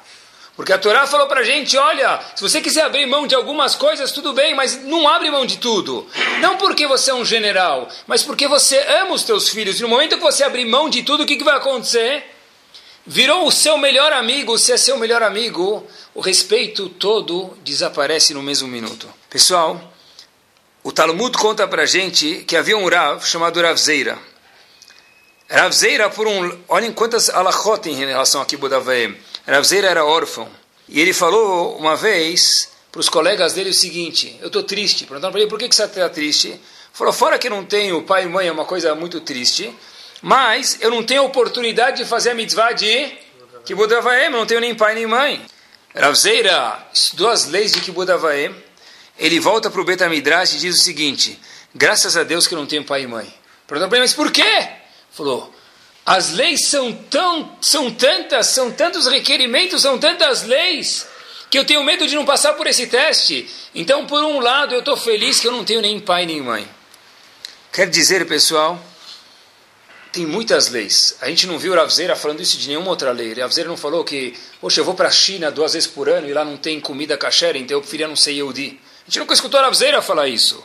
Porque a Torá falou para a gente, olha, se você quiser abrir mão de algumas coisas, tudo bem, mas não abre mão de tudo. Não porque você é um general, mas porque você ama os teus filhos. E no momento que você abrir mão de tudo, o que, que vai acontecer? Virou o seu melhor amigo, se é seu melhor amigo, o respeito todo desaparece no mesmo minuto. Pessoal, o Talmud conta para a gente que havia um Rav chamado Rav Zeira. Rav Zeira, por um... Olhem quantas alachot em relação a Kibbutz Ravzeira era órfão. E ele falou uma vez para os colegas dele o seguinte: Eu estou triste. Perguntaram para ele por que, que você está triste. Falou: Fora que não tenho pai e mãe, é uma coisa muito triste. Mas eu não tenho oportunidade de fazer a mitzvah de eu não tenho nem pai nem mãe. Ravzeira estudou as leis de Kibbutz Ele volta para o Betamidrash e diz o seguinte: Graças a Deus que eu não tenho pai e mãe. Perguntaram para ele: Mas por quê? Falou: as leis são tão, são tantas, são tantos requerimentos, são tantas leis que eu tenho medo de não passar por esse teste. Então, por um lado, eu estou feliz que eu não tenho nem pai nem mãe. Quer dizer, pessoal, tem muitas leis. A gente não viu Ravzeira falando isso de nenhuma outra lei. Ravzeira não falou que, poxa, eu vou para a China duas vezes por ano e lá não tem comida kasher, então eu preferia não ser Yehudi. A gente nunca escutou Ravzeira falar isso.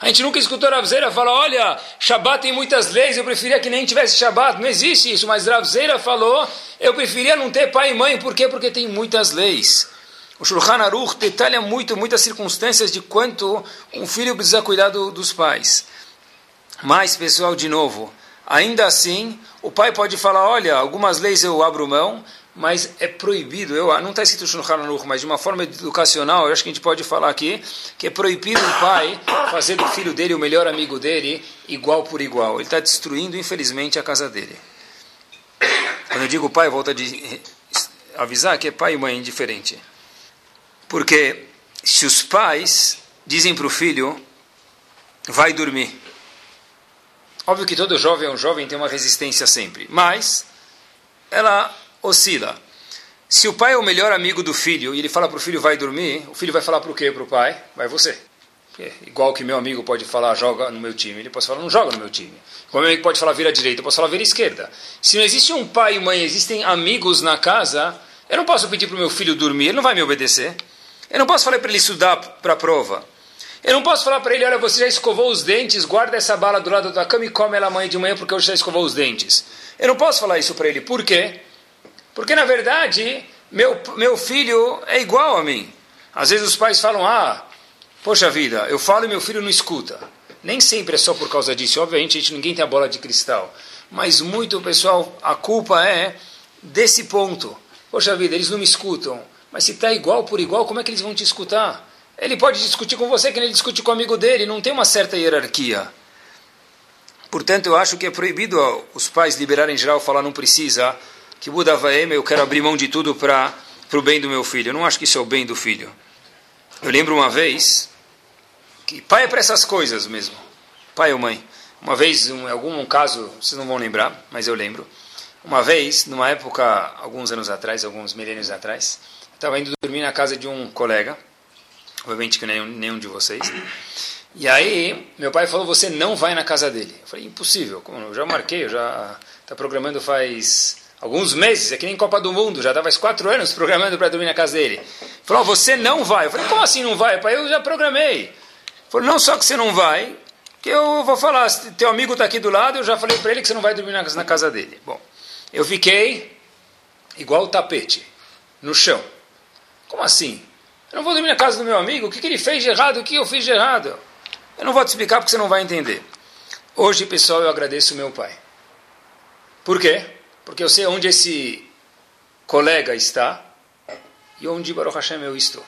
A gente nunca escutou Ravzeira falar, olha, Shabat tem muitas leis, eu preferia que nem tivesse Shabat. Não existe isso, mas Ravzeira falou, eu preferia não ter pai e mãe. Por quê? Porque tem muitas leis. O Shulchan Aruch detalha muito, muitas circunstâncias de quanto um filho precisa cuidar do, dos pais. Mas, pessoal, de novo, ainda assim, o pai pode falar, olha, algumas leis eu abro mão, mas é proibido, eu, não está escrito no Hanukkah, mas de uma forma educacional, eu acho que a gente pode falar aqui, que é proibido o pai fazer do filho dele o melhor amigo dele, igual por igual. Ele está destruindo, infelizmente, a casa dele. Quando eu digo pai, volta de avisar que é pai e mãe indiferente. Porque se os pais dizem para o filho, vai dormir. Óbvio que todo jovem é um jovem tem uma resistência sempre, mas ela oscila. Se o pai é o melhor amigo do filho e ele fala para o filho vai dormir, o filho vai falar para o quê para o pai? Vai você. igual que meu amigo pode falar joga no meu time, ele pode falar não joga no meu time. Como meu amigo pode falar vira direita, eu posso falar vira esquerda. Se não existe um pai e mãe, existem amigos na casa, eu não posso pedir para o meu filho dormir, ele não vai me obedecer. Eu não posso falar para ele estudar para a prova. Eu não posso falar para ele, olha, você já escovou os dentes, guarda essa bala do lado da cama e come ela amanhã de manhã porque hoje já escovou os dentes. Eu não posso falar isso para ele. Por quê? Porque, na verdade, meu, meu filho é igual a mim. Às vezes os pais falam, ah, poxa vida, eu falo e meu filho não escuta. Nem sempre é só por causa disso. Obviamente, a gente, ninguém tem a bola de cristal. Mas muito, pessoal, a culpa é desse ponto. Poxa vida, eles não me escutam. Mas se está igual por igual, como é que eles vão te escutar? Ele pode discutir com você que ele discute com o amigo dele. Não tem uma certa hierarquia. Portanto, eu acho que é proibido os pais liberarem geral falar não precisa que Buda vai, eu quero abrir mão de tudo para o bem do meu filho. Eu não acho que isso é o bem do filho. Eu lembro uma vez que pai é para essas coisas mesmo. Pai ou mãe. Uma vez, em algum caso, vocês não vão lembrar, mas eu lembro. Uma vez, numa época, alguns anos atrás, alguns milênios atrás, estava indo dormir na casa de um colega. Obviamente que nenhum, nenhum de vocês. E aí, meu pai falou, você não vai na casa dele. Eu falei, impossível. Eu já marquei, eu já está programando faz alguns meses, é que nem Copa do Mundo, já estava faz quatro anos programando para dormir na casa dele. Ele falou, você não vai. Eu falei, como assim não vai? Pai, eu já programei. Ele falou, não só que você não vai, que eu vou falar, teu amigo está aqui do lado, eu já falei para ele que você não vai dormir na, na casa dele. Bom, eu fiquei igual o tapete, no chão. Como assim? Eu não vou dormir na casa do meu amigo? O que, que ele fez de errado? O que eu fiz de errado? Eu não vou te explicar porque você não vai entender. Hoje, pessoal, eu agradeço meu pai. Por quê? Porque eu sei onde esse colega está e onde Baruch Hashem eu estou.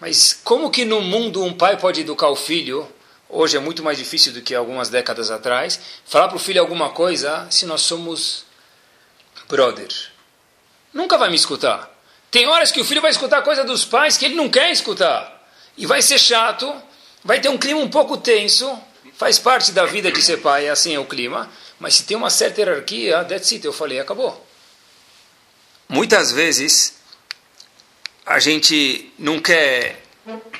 Mas como que no mundo um pai pode educar o filho? Hoje é muito mais difícil do que algumas décadas atrás. Falar para o filho alguma coisa se nós somos brothers. Nunca vai me escutar. Tem horas que o filho vai escutar coisa dos pais que ele não quer escutar. E vai ser chato, vai ter um clima um pouco tenso. Faz parte da vida de ser pai, assim é o clima. Mas se tem uma certa hierarquia, that's it, eu falei, acabou. Muitas vezes a gente não quer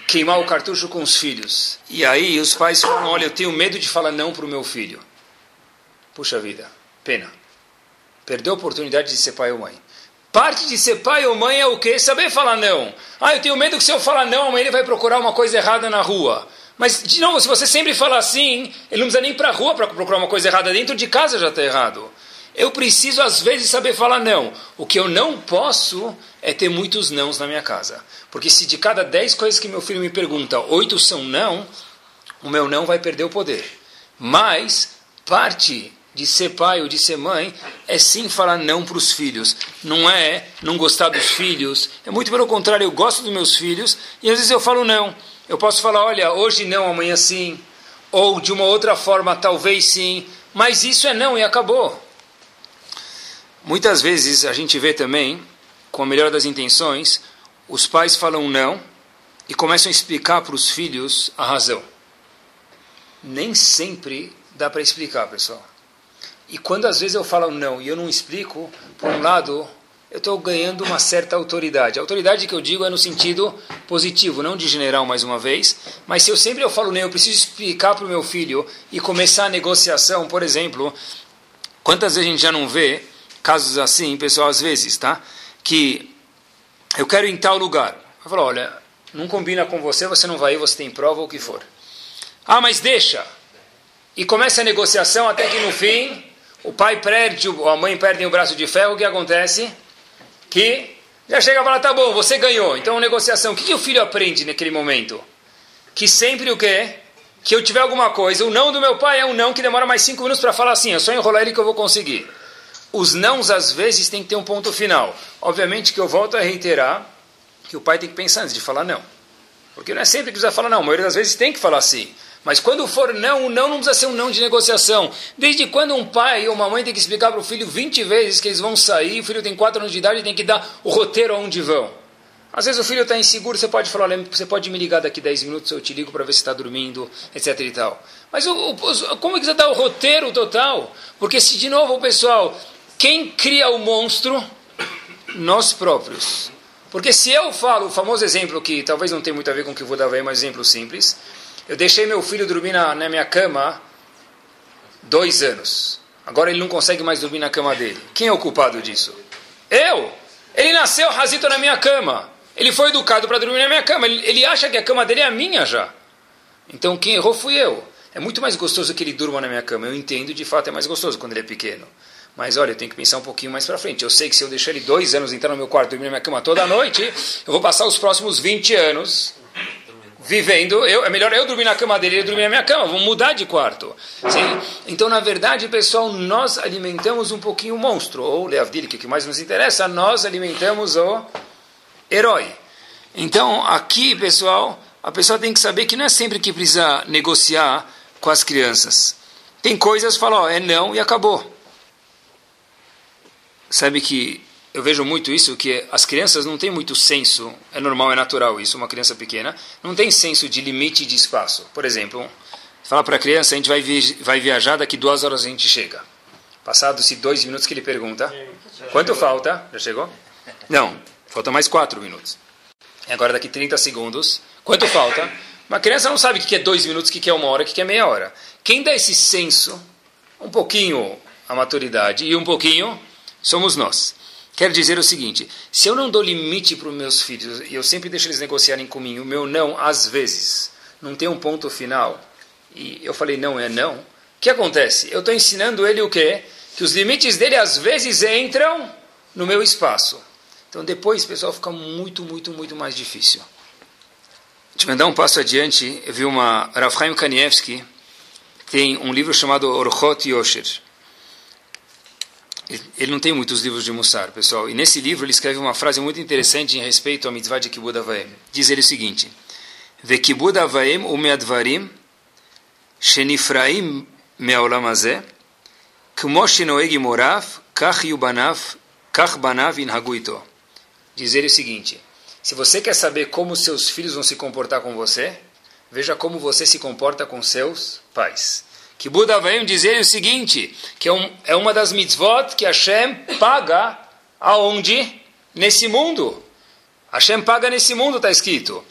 queimar o cartucho com os filhos. E aí os pais falam, olha, eu tenho medo de falar não para o meu filho. Puxa vida, pena. Perdeu a oportunidade de ser pai ou mãe. Parte de ser pai ou mãe é o quê? Saber falar não. Ah, eu tenho medo que se eu falar não, amanhã ele vai procurar uma coisa errada na rua. Mas, de novo, se você sempre fala assim, ele não precisa nem ir para a rua para procurar uma coisa errada. Dentro de casa já está errado. Eu preciso, às vezes, saber falar não. O que eu não posso é ter muitos nãos na minha casa. Porque se de cada dez coisas que meu filho me pergunta, oito são não, o meu não vai perder o poder. Mas, parte de ser pai ou de ser mãe é sim falar não para os filhos. Não é não gostar dos filhos. É muito pelo contrário, eu gosto dos meus filhos e às vezes eu falo não. Eu posso falar, olha, hoje não, amanhã sim. Ou de uma outra forma, talvez sim. Mas isso é não e acabou. Muitas vezes a gente vê também, com a melhor das intenções, os pais falam não e começam a explicar para os filhos a razão. Nem sempre dá para explicar, pessoal. E quando às vezes eu falo não e eu não explico, por um lado, eu estou ganhando uma certa autoridade. A autoridade que eu digo é no sentido positivo, não de general mais uma vez. Mas se eu sempre eu falo, nem eu preciso explicar para o meu filho e começar a negociação, por exemplo, quantas vezes a gente já não vê casos assim, pessoal, às vezes, tá? Que eu quero ir em tal lugar. Eu falo, olha, não combina com você, você não vai você tem prova ou o que for. Ah, mas deixa. E começa a negociação até que no fim o pai perde, a mãe perde o braço de ferro, o que acontece? Que já chega e fala, tá bom, você ganhou. Então, negociação, o que, que o filho aprende naquele momento? Que sempre o quê? Que eu tiver alguma coisa, o não do meu pai é um não que demora mais cinco minutos para falar assim, é só enrolar ele que eu vou conseguir. Os nãos, às vezes, tem que ter um ponto final. Obviamente que eu volto a reiterar que o pai tem que pensar antes de falar não. Porque não é sempre que precisa falar não, a maioria das vezes tem que falar sim. Mas quando for não, o não não precisa ser um não de negociação. Desde quando um pai ou uma mãe tem que explicar para o filho 20 vezes que eles vão sair, o filho tem 4 anos de idade e tem que dar o roteiro aonde vão. Às vezes o filho está inseguro, você pode falar, você pode me ligar daqui 10 minutos, eu te ligo para ver se está dormindo, etc e tal. Mas o, o, como é que você dá o roteiro total? Porque se, de novo, pessoal, quem cria o monstro? Nós próprios. Porque se eu falo, o famoso exemplo que talvez não tenha muito a ver com o que eu vou dar aí, mas exemplo simples. Eu deixei meu filho dormir na, na minha cama dois anos. Agora ele não consegue mais dormir na cama dele. Quem é o culpado disso? Eu! Ele nasceu rasito na minha cama. Ele foi educado para dormir na minha cama. Ele, ele, acha que a cama dele é a minha já. Então quem errou fui eu. É muito mais gostoso que ele durma na minha cama. Eu entendo, de fato é mais gostoso quando ele é pequeno. Mas olha, eu tenho que pensar um pouquinho mais para frente. Eu sei que se eu deixar ele dois anos entrar no meu quarto, dormir na minha cama toda noite, eu vou passar os próximos 20 anos vivendo, eu, é melhor eu dormir na cama dele e ele dormir na minha cama, vamos mudar de quarto. Sim? Então, na verdade, pessoal, nós alimentamos um pouquinho o monstro, ou Leavdil, que é o que mais nos interessa, nós alimentamos o herói. Então, aqui, pessoal, a pessoa tem que saber que não é sempre que precisa negociar com as crianças. Tem coisas que falam, ó, é não e acabou. Sabe que eu vejo muito isso, que as crianças não têm muito senso, é normal, é natural isso, uma criança pequena, não tem senso de limite de espaço. Por exemplo, fala para a criança, a gente vai, vi vai viajar, daqui duas horas a gente chega. Passados-se dois minutos que ele pergunta, quanto falta? Já chegou? Não, falta mais quatro minutos. E agora daqui 30 segundos. Quanto falta? Uma criança não sabe o que é dois minutos, o que é uma hora, o que é meia hora. Quem dá esse senso, um pouquinho a maturidade e um pouquinho, somos nós. Quero dizer o seguinte: se eu não dou limite para os meus filhos, e eu sempre deixo eles negociarem comigo, o meu não, às vezes, não tem um ponto final, e eu falei não é não, o que acontece? Eu estou ensinando ele o quê? Que os limites dele às vezes entram no meu espaço. Então depois, pessoal, fica muito, muito, muito mais difícil. Deixa eu dar um passo adiante. Eu vi uma. Rav Kanievski tem um livro chamado Orchot Yosher ele não tem muitos livros de Mussar, pessoal. E nesse livro ele escreve uma frase muito interessante em respeito à mitzvah de Kibud Avaim. Diz ele o seguinte: Ve Kibud Avaim umeadvarim shenifraim me'olam azeh kmo shenoeg morav kach yubanav kach banav inhaguito. Diz ele o seguinte: Se você quer saber como seus filhos vão se comportar com você, veja como você se comporta com seus pais. Que Buda veio dizer o seguinte, que é, um, é uma das mitzvot que Hashem paga aonde? Nesse mundo. Hashem paga nesse mundo, está escrito.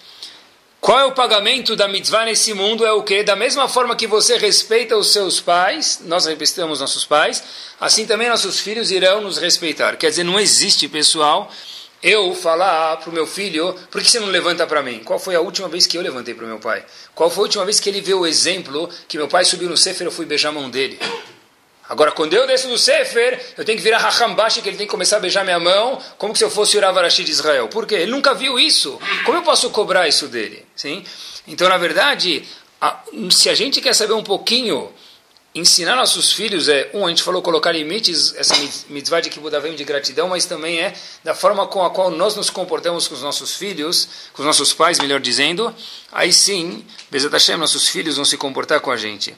Qual é o pagamento da mitzvah nesse mundo? É o que? Da mesma forma que você respeita os seus pais, nós respeitamos nossos pais, assim também nossos filhos irão nos respeitar. Quer dizer, não existe, pessoal, eu falar para o meu filho, por que você não levanta para mim? Qual foi a última vez que eu levantei para o meu pai? Qual foi a última vez que ele viu o exemplo que meu pai subiu no Sefer e eu fui beijar a mão dele? Agora, quando eu desço do Sefer, eu tenho que virar Hachambashi, que ele tem que começar a beijar minha mão, como se eu fosse o Arashi de Israel. Por quê? Ele nunca viu isso. Como eu posso cobrar isso dele? Sim? Então, na verdade, a, se a gente quer saber um pouquinho ensinar nossos filhos é, um, a gente falou colocar limites, essa mitzvah de Kibbutz vem de gratidão, mas também é da forma com a qual nós nos comportamos com os nossos filhos, com os nossos pais, melhor dizendo, aí sim, Bezat Hashem, nossos filhos vão se comportar com a gente.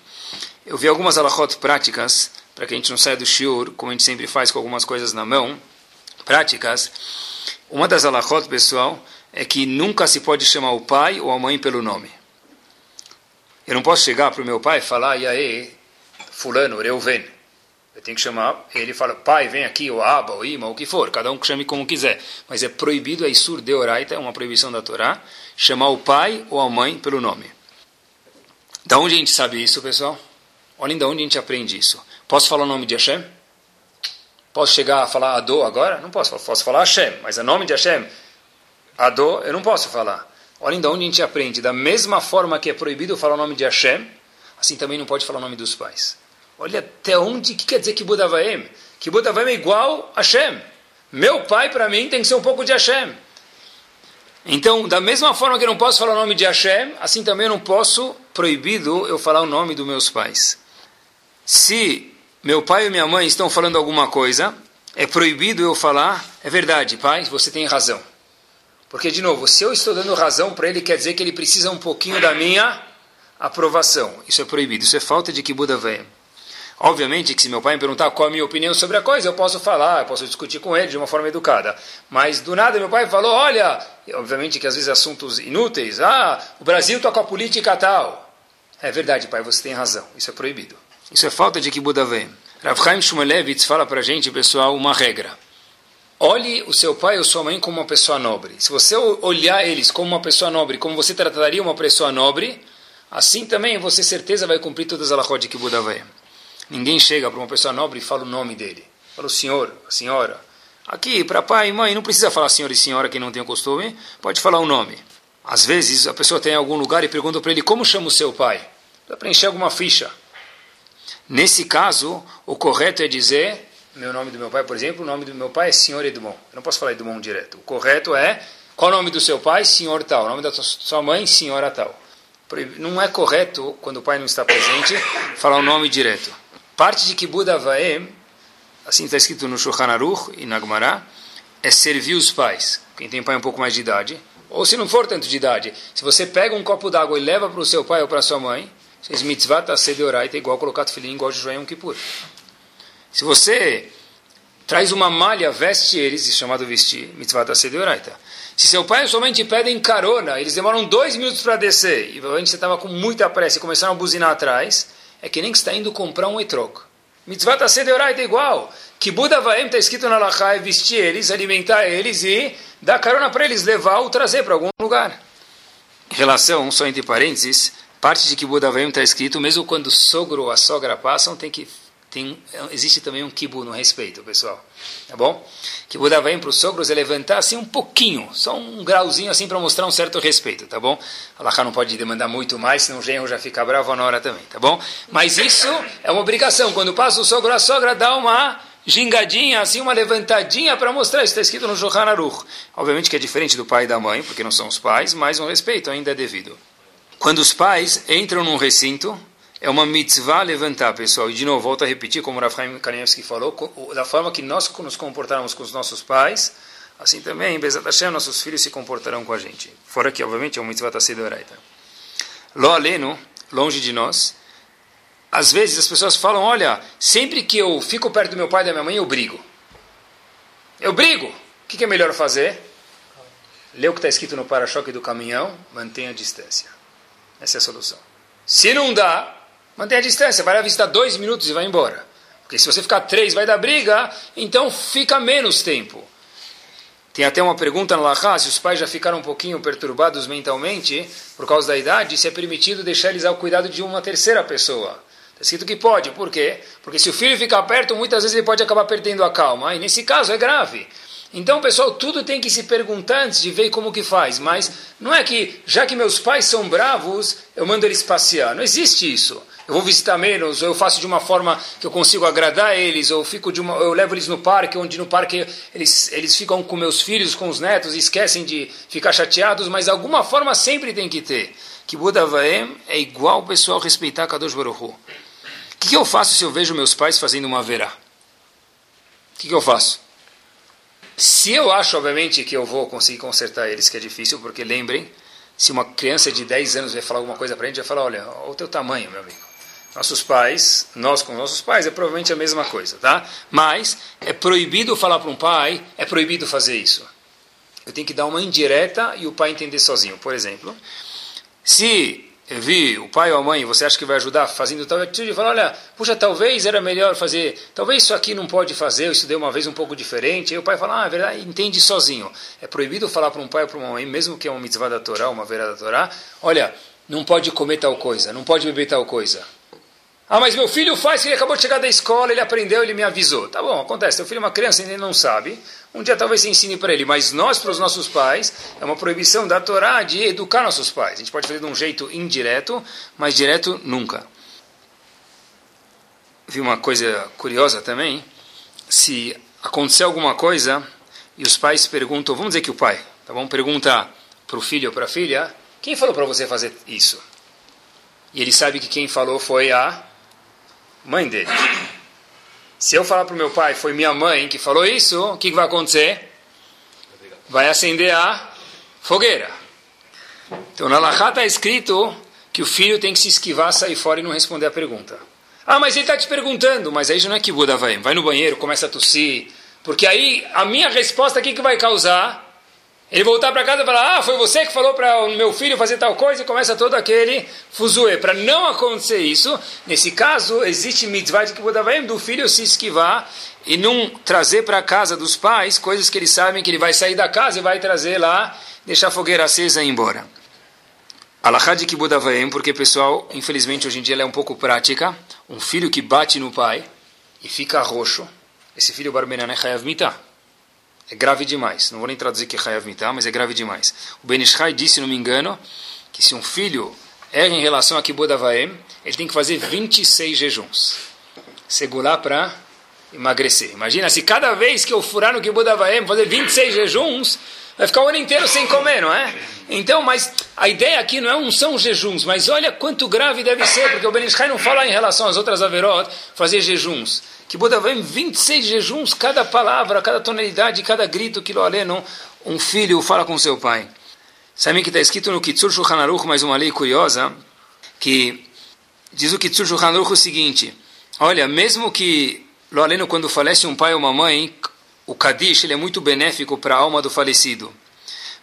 Eu vi algumas alachot práticas, para que a gente não saia do shiur, como a gente sempre faz com algumas coisas na mão, práticas. Uma das alachot, pessoal, é que nunca se pode chamar o pai ou a mãe pelo nome. Eu não posso chegar para o meu pai e falar, e aí, fulano, Reuven. Eu tenho que chamar, ele fala, pai, vem aqui, o Abba, o Ima, o que for, cada um que chame como quiser. Mas é proibido, é Isur de Oraita, é uma proibição da Torá, chamar o pai ou a mãe pelo nome. Da onde a gente sabe isso, pessoal? Olhem da onde a gente aprende isso. Posso falar o nome de Hashem? Posso chegar a falar Adô agora? Não posso. Posso falar Hashem, mas o nome de Hashem, Adô, eu não posso falar. Olhem de onde a gente aprende. Da mesma forma que é proibido falar o nome de Hashem, assim também não pode falar o nome dos pais. Olha até onde, o que quer dizer que Budavaem? Que Budavaem é igual a Hashem. Meu pai, para mim, tem que ser um pouco de Hashem. Então, da mesma forma que eu não posso falar o nome de Hashem, assim também eu não posso, proibido, eu falar o nome dos meus pais. Se meu pai e minha mãe estão falando alguma coisa, é proibido eu falar, é verdade, pai, você tem razão. Porque, de novo, se eu estou dando razão para ele, quer dizer que ele precisa um pouquinho da minha aprovação. Isso é proibido, isso é falta de Kibuda Veia. Obviamente que se meu pai me perguntar qual é a minha opinião sobre a coisa, eu posso falar, eu posso discutir com ele de uma forma educada. Mas do nada meu pai falou, olha, obviamente que às vezes assuntos inúteis, ah, o Brasil está com a política tal. É verdade, pai, você tem razão, isso é proibido. Isso é falta de Kibuda Veia. Rav Chaim fala para a gente, pessoal, uma regra. Olhe o seu pai ou sua mãe como uma pessoa nobre. Se você olhar eles como uma pessoa nobre, como você trataria uma pessoa nobre, Assim também você certeza vai cumprir todas as alahot de Kibbutz Ninguém chega para uma pessoa nobre e fala o nome dele. Fala o senhor, a senhora. Aqui, para pai e mãe, não precisa falar senhor e senhora que não tem o costume, pode falar o nome. Às vezes a pessoa tem algum lugar e pergunta para ele como chama o seu pai. Para preencher alguma ficha. Nesse caso, o correto é dizer, meu nome do meu pai, por exemplo, o nome do meu pai é senhor Edmond. Eu não posso falar Edmond direto. O correto é, qual o nome do seu pai? Senhor tal. O nome da sua mãe? Senhora tal. Não é correto, quando o pai não está presente, falar o nome direto. Parte de Kibbutz Avaem, assim está escrito no Shulchan Aruch e na Gemara, é servir os pais. Quem tem pai um pouco mais de idade, ou se não for tanto de idade, se você pega um copo d'água e leva para o seu pai ou para sua mãe, vocês mitzvah tá é igual colocar filhinho igual de João Kippur. Se você traz uma malha, veste eles, é chamado vestir, mitzvah tá sedeoraita. Se seu pai ou sua mãe te pedem carona, eles demoram dois minutos para descer, e você estava com muita pressa e começaram a buzinar atrás, é que nem que está indo comprar um etrog. Mitzvah tá é igual. Que Buda Vaem está escrito na Lachá é vestir eles, alimentar eles e dar carona para eles, levar ou trazer para algum lugar. Em relação, só entre parênteses, parte de Kibbutz Avayim está escrito, mesmo quando o sogro ou a sogra passam, tem que tem, existe também um kibu no respeito, pessoal. Tá bom? Kibu da vem para os sogros é levantar assim um pouquinho, só um grauzinho assim para mostrar um certo respeito, tá bom? Allah não pode demandar muito mais, senão o genro já fica bravo na hora também, tá bom? Mas isso é uma obrigação. Quando passa o sogro, a sogra dá uma gingadinha, assim, uma levantadinha para mostrar. Isso está escrito no Johan Aruch. Obviamente que é diferente do pai e da mãe, porque não são os pais, mas um respeito ainda é devido. Quando os pais entram num recinto, é uma mitzvah levantar, pessoal. E de novo, volto a repetir, como o Rafael Kanievski falou, da forma que nós nos comportamos com os nossos pais, assim também, Bezat Hashem, nossos filhos se comportarão com a gente. Fora que, obviamente, é uma mitzvah tassidoraita. Lo aleno, longe de nós, às vezes as pessoas falam, olha, sempre que eu fico perto do meu pai e da minha mãe, eu brigo. Eu brigo. O que é melhor fazer? Lê o que está escrito no para-choque do caminhão, mantenha a distância. Essa é a solução. Se não dá, Mantenha a distância, vai lá visitar dois minutos e vai embora. Porque se você ficar três, vai dar briga, então fica menos tempo. Tem até uma pergunta no Lahá, se os pais já ficaram um pouquinho perturbados mentalmente por causa da idade, se é permitido deixar eles ao cuidado de uma terceira pessoa. Está escrito que pode, por quê? Porque se o filho ficar perto, muitas vezes ele pode acabar perdendo a calma, e nesse caso é grave. Então, pessoal, tudo tem que se perguntar antes de ver como que faz. Mas não é que, já que meus pais são bravos, eu mando eles passear. Não existe isso eu vou visitar menos, ou eu faço de uma forma que eu consigo agradar eles, ou fico de uma, eu levo eles no parque, onde no parque eles, eles ficam com meus filhos, com os netos, e esquecem de ficar chateados, mas alguma forma sempre tem que ter. Que Buda Vaem é igual o pessoal respeitar Kadosh Baruch. O que, que, eu faço se eu vejo meus pais fazendo uma verá? O que, que eu faço? Se eu acho, obviamente, que eu vou conseguir consertar eles, que é difícil, porque lembrem, se uma criança de 10 anos vai falar alguma coisa para a gente, vai falar, olha, olha o teu tamanho, meu amigo nossos pais, nós com nossos pais, é provavelmente a mesma coisa, tá? Mas é proibido falar para um pai, é proibido fazer isso. Eu tenho que dar uma indireta e o pai entender sozinho. Por exemplo, se eu vi o pai ou a mãe, você acha que vai ajudar fazendo tal atitude, fala, olha, puxa, talvez era melhor fazer, talvez isso aqui não pode fazer, eu estudei uma vez um pouco diferente, aí o pai fala, ah, é verdade, entende sozinho. É proibido falar para um pai ou para uma mãe, mesmo que é uma mitzvah da Torá, uma vera da Torá, olha, não pode comer tal coisa, não pode beber tal coisa. Ah, mas meu filho faz que ele acabou de chegar da escola, ele aprendeu, ele me avisou. Tá bom, acontece. Teu filho é uma criança, ele não sabe. Um dia talvez você ensine para ele, mas nós, para os nossos pais, é uma proibição da Torá de educar nossos pais. A gente pode fazer de um jeito indireto, mas direto nunca. Vi uma coisa curiosa também. Se acontecer alguma coisa e os pais perguntam, vamos dizer que o pai, tá bom? Pergunta para o filho ou para a filha, quem falou para você fazer isso? E ele sabe que quem falou foi a mãe dele. Se eu falar para o meu pai, foi minha mãe que falou isso, o que, que vai acontecer? Vai acender a fogueira. Então na Lachá está escrito que o filho tem que se esquivar, sair fora e não responder a pergunta. Ah, mas ele está te perguntando, mas aí já não é que Buda vai. Vai no banheiro, começa a tossir. Porque aí a minha resposta, o que, que vai causar? Ele voltar para casa e falar, ah, foi você que falou para o meu filho fazer tal coisa, e começa todo aquele fuzuê. Para não acontecer isso, nesse caso, existe mitzvah de que do filho se esquivar e não trazer para a casa dos pais coisas que eles sabem que ele vai sair da casa e vai trazer lá, deixar a fogueira acesa e ir embora. Alahá de Kibbutz porque, pessoal, infelizmente hoje em dia ela é um pouco prática. Um filho que bate no pai e fica roxo, esse filho barbenana é chayav mitah. É grave demais. Não vou nem traduzir que é Hayav mas é grave demais. O Benishai disse, não me engano, que se um filho erra em relação a Kibbutz Avaim, ele tem que fazer 26 jejuns. Segurar para emagrecer. Imagina, se cada vez que eu furar no Kibbutz Avaim, fazer 26 jejuns, vai ficar o ano inteiro sem comer, não é? Então, mas a ideia aqui não é um são jejuns, mas olha quanto grave deve ser, porque o Benishai não fala em relação às outras averot, fazer jejuns que Buda vem 26 jejuns, cada palavra, cada tonalidade, cada grito que lo aleno, um filho fala com seu pai. Sabe que está escrito no Kitsur Shulchan Aruch, mais uma lei curiosa, que diz o Kitsur Shulchan Aruch o seguinte, olha, mesmo que lo aleno, quando falece um pai ou uma mãe, o Kadish ele é muito benéfico para a alma do falecido.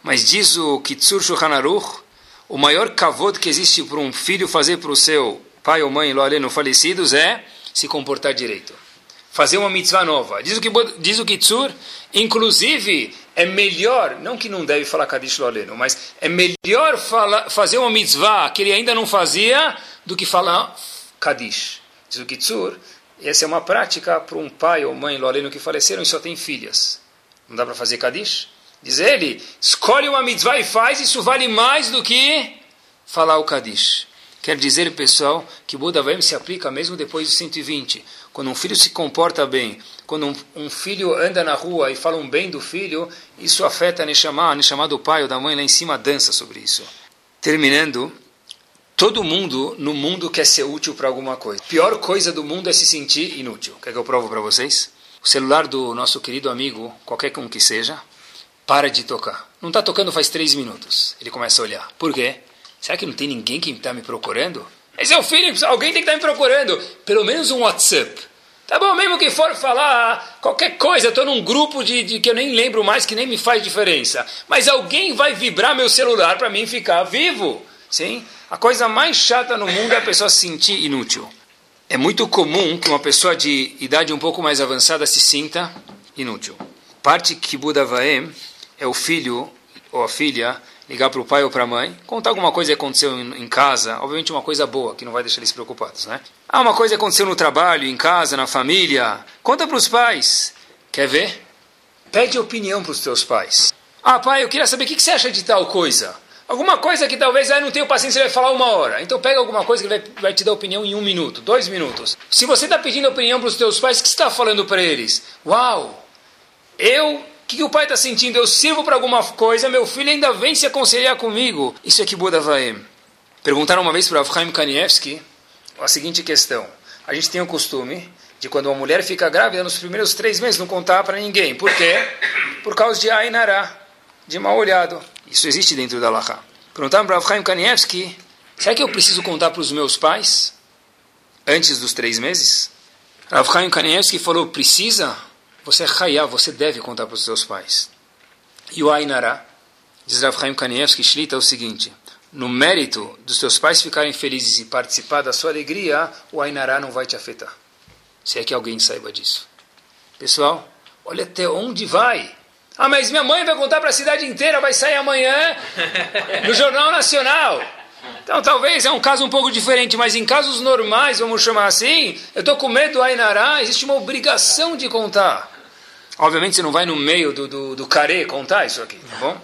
Mas diz o Kitsur Shulchan Aruch, o maior kavod que existe para um filho fazer para o seu pai ou mãe, lo aleno, falecidos, é se comportar direito fazer uma mitzvah nova. Diz o, que, diz o Kitsur, inclusive, é melhor, não que não deve falar Kadish Loleno, mas é melhor falar, fazer uma mitzvah que ele ainda não fazia do que falar Kadish. Diz o Kitsur, essa é uma prática para um pai ou mãe Loleno que faleceram e só tem filhas. Não dá para fazer Kadish? Diz ele, escolhe uma mitzvah e faz, isso vale mais do que falar o Kadish. Quer dizer, pessoal, que Buda vai se aplica mesmo depois dos 120. Quando um filho se comporta bem, quando um, um, filho anda na rua e fala um bem do filho, isso afeta a Neshama, a Neshama do pai ou da mãe lá em cima dança sobre isso. Terminando, todo mundo no mundo quer ser útil para alguma coisa. A pior coisa do mundo é se sentir inútil. Quer que eu provo para vocês? O celular do nosso querido amigo, qualquer um que seja, para de tocar. Não está tocando faz três minutos. Ele começa a olhar. Por quê? Será que não tem ninguém que está me procurando? Esse é o filho, alguém tem que estar tá me procurando. Pelo menos um WhatsApp. Tá bom, mesmo que for falar qualquer coisa, estou num grupo de, de, que eu nem lembro mais, que nem me faz diferença. Mas alguém vai vibrar meu celular para mim ficar vivo. Sim? A coisa mais chata no mundo é a pessoa se sentir inútil. É muito comum que uma pessoa de idade um pouco mais avançada se sinta inútil. Parte que Buda Vaem é o filho ou a filha ligar para o pai ou para a mãe, contar alguma coisa que aconteceu em, casa, obviamente uma coisa boa, que não vai deixar eles preocupados, né? Ah, uma coisa aconteceu no trabalho, em casa, na família, conta para os pais. Quer ver? Pede opinião para os teus pais. Ah, pai, eu queria saber o que você acha de tal coisa. Alguma coisa que talvez aí ah, não tenha paciência, ele vai falar uma hora. Então pega alguma coisa que vai, vai te dar opinião em um minuto, dois minutos. Se você está pedindo opinião para os teus pais, o que está falando para eles? Uau, eu que, que o pai está sentindo? Eu sirvo para alguma coisa, meu filho ainda vem se aconselhar comigo. Isso é que Buda vai. Perguntaram uma vez para Avchaim Kanievski a seguinte questão. A gente tem o costume de quando uma mulher fica grávida nos primeiros três meses não contar para ninguém. Por quê? Por causa de Ainará, de mal olhado. Isso existe dentro da Laha. Perguntaram para Avchaim Kanievski, será que eu preciso contar para os meus pais antes dos três meses? Avchaim Kanievski falou, precisa? Você é Hayá, você deve contar para os seus pais. E o Ainará, diz Rav Chaim Kanievski Shlita, é o seguinte, no mérito dos seus pais ficarem felizes e participar da sua alegria, o Ainará não vai te afetar. Se é que alguém saiba disso. Pessoal, olha até onde vai. Ah, mas minha mãe vai contar para a cidade inteira, vai sair amanhã <laughs> no Jornal Nacional. Então, talvez é um caso um pouco diferente, mas em casos normais, vamos chamar assim, eu estou com medo do Ainará, existe uma obrigação de contar. Obviamente você não vai no meio do, do, do carê contar isso aqui, tá bom?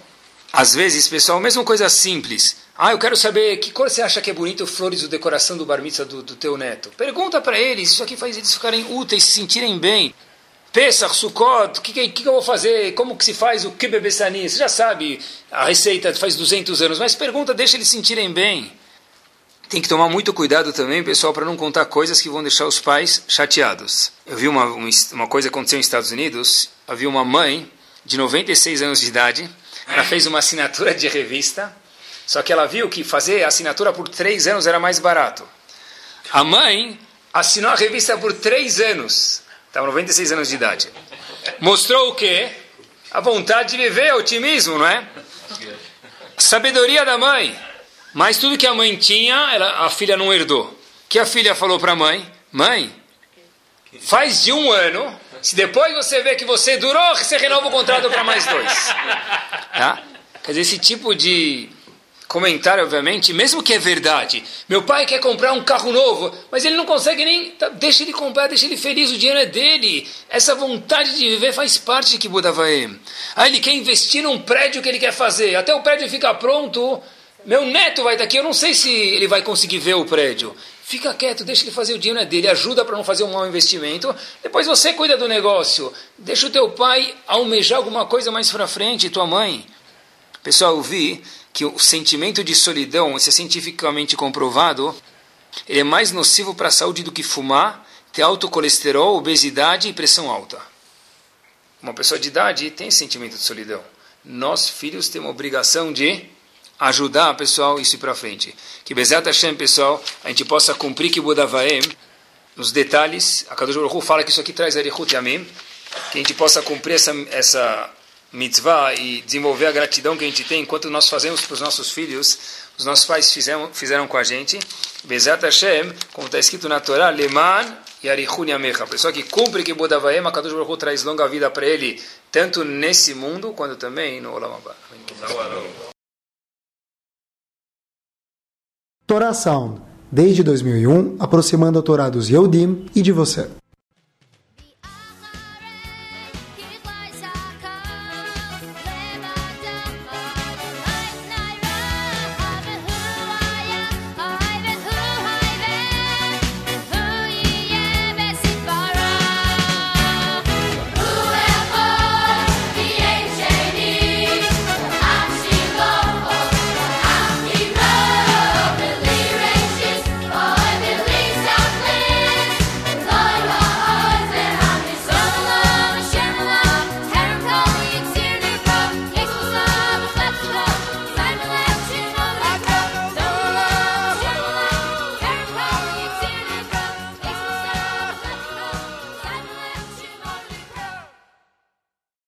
Às vezes, pessoal, mesmo coisa simples. Ah, eu quero saber que cor você acha que é bonito flores ou decoração do bar do, do teu neto. Pergunta para eles, isso aqui faz eles ficarem úteis, se sentirem bem. Pesach, Sukkot, o que, que, que, eu vou fazer? Como que se faz o kibebessani? Você já sabe a receita faz 200 anos, mas pergunta, deixa eles se sentirem bem. Tem que tomar muito cuidado também, pessoal, para não contar coisas que vão deixar os pais chateados. Eu vi uma, uma coisa que aconteceu nos Estados Unidos. Havia uma mãe de 96 anos de idade. Ela fez uma assinatura de revista. Só que ela viu que fazer assinatura por três anos era mais barato. A mãe assinou a revista por três anos. Estava 96 anos de idade. Mostrou o quê? A vontade de viver, otimismo, não é? Sabedoria da mãe. Mas tudo que a mãe tinha, ela, a filha não herdou. que a filha falou para a mãe? Mãe, faz de um ano, se depois você vê que você durou, você renova o contrato para mais dois. Tá? Quer dizer, esse tipo de comentário, obviamente, mesmo que é verdade, meu pai quer comprar um carro novo, mas ele não consegue nem. Tá, deixa ele comprar, deixa ele feliz, o dinheiro é dele. Essa vontade de viver faz parte de Buda vai. Ah, ele quer investir num prédio que ele quer fazer, até o prédio ficar pronto meu neto vai estar aqui, eu não sei se ele vai conseguir ver o prédio. Fica quieto, deixa ele fazer o dinheiro dele, ajuda para não fazer um mau investimento. Depois você cuida do negócio. Deixa o teu pai almejar alguma coisa mais para frente, tua mãe. Pessoal, eu vi que o sentimento de solidão, isso é cientificamente comprovado, ele é mais nocivo para a saúde do que fumar, ter alto colesterol, obesidade e pressão alta. Uma pessoa de idade tem sentimento de solidão. Nós, filhos, temos a obrigação de ajudar, pessoal, isso ir para frente. Que Bezat Hashem, pessoal, a gente possa cumprir que Budavaem, nos detalhes, a Kadosh Baruch fala que isso aqui traz Arichut Yamim, que a gente possa cumprir essa, essa mitzvah e desenvolver a gratidão que a gente tem enquanto nós fazemos para os nossos filhos, os nossos pais fizeram, fizeram com a gente. Bezat Hashem, como está escrito na Torá, Leman e Arihun Yamecha. A pessoa que cumpre que Bodavaem, a Kadosh Baruch traz longa vida para ele, tanto nesse mundo, quanto também no Olam Abba. Torah Sound, desde 2001, aproximando a Torá dos Yehudim e de você.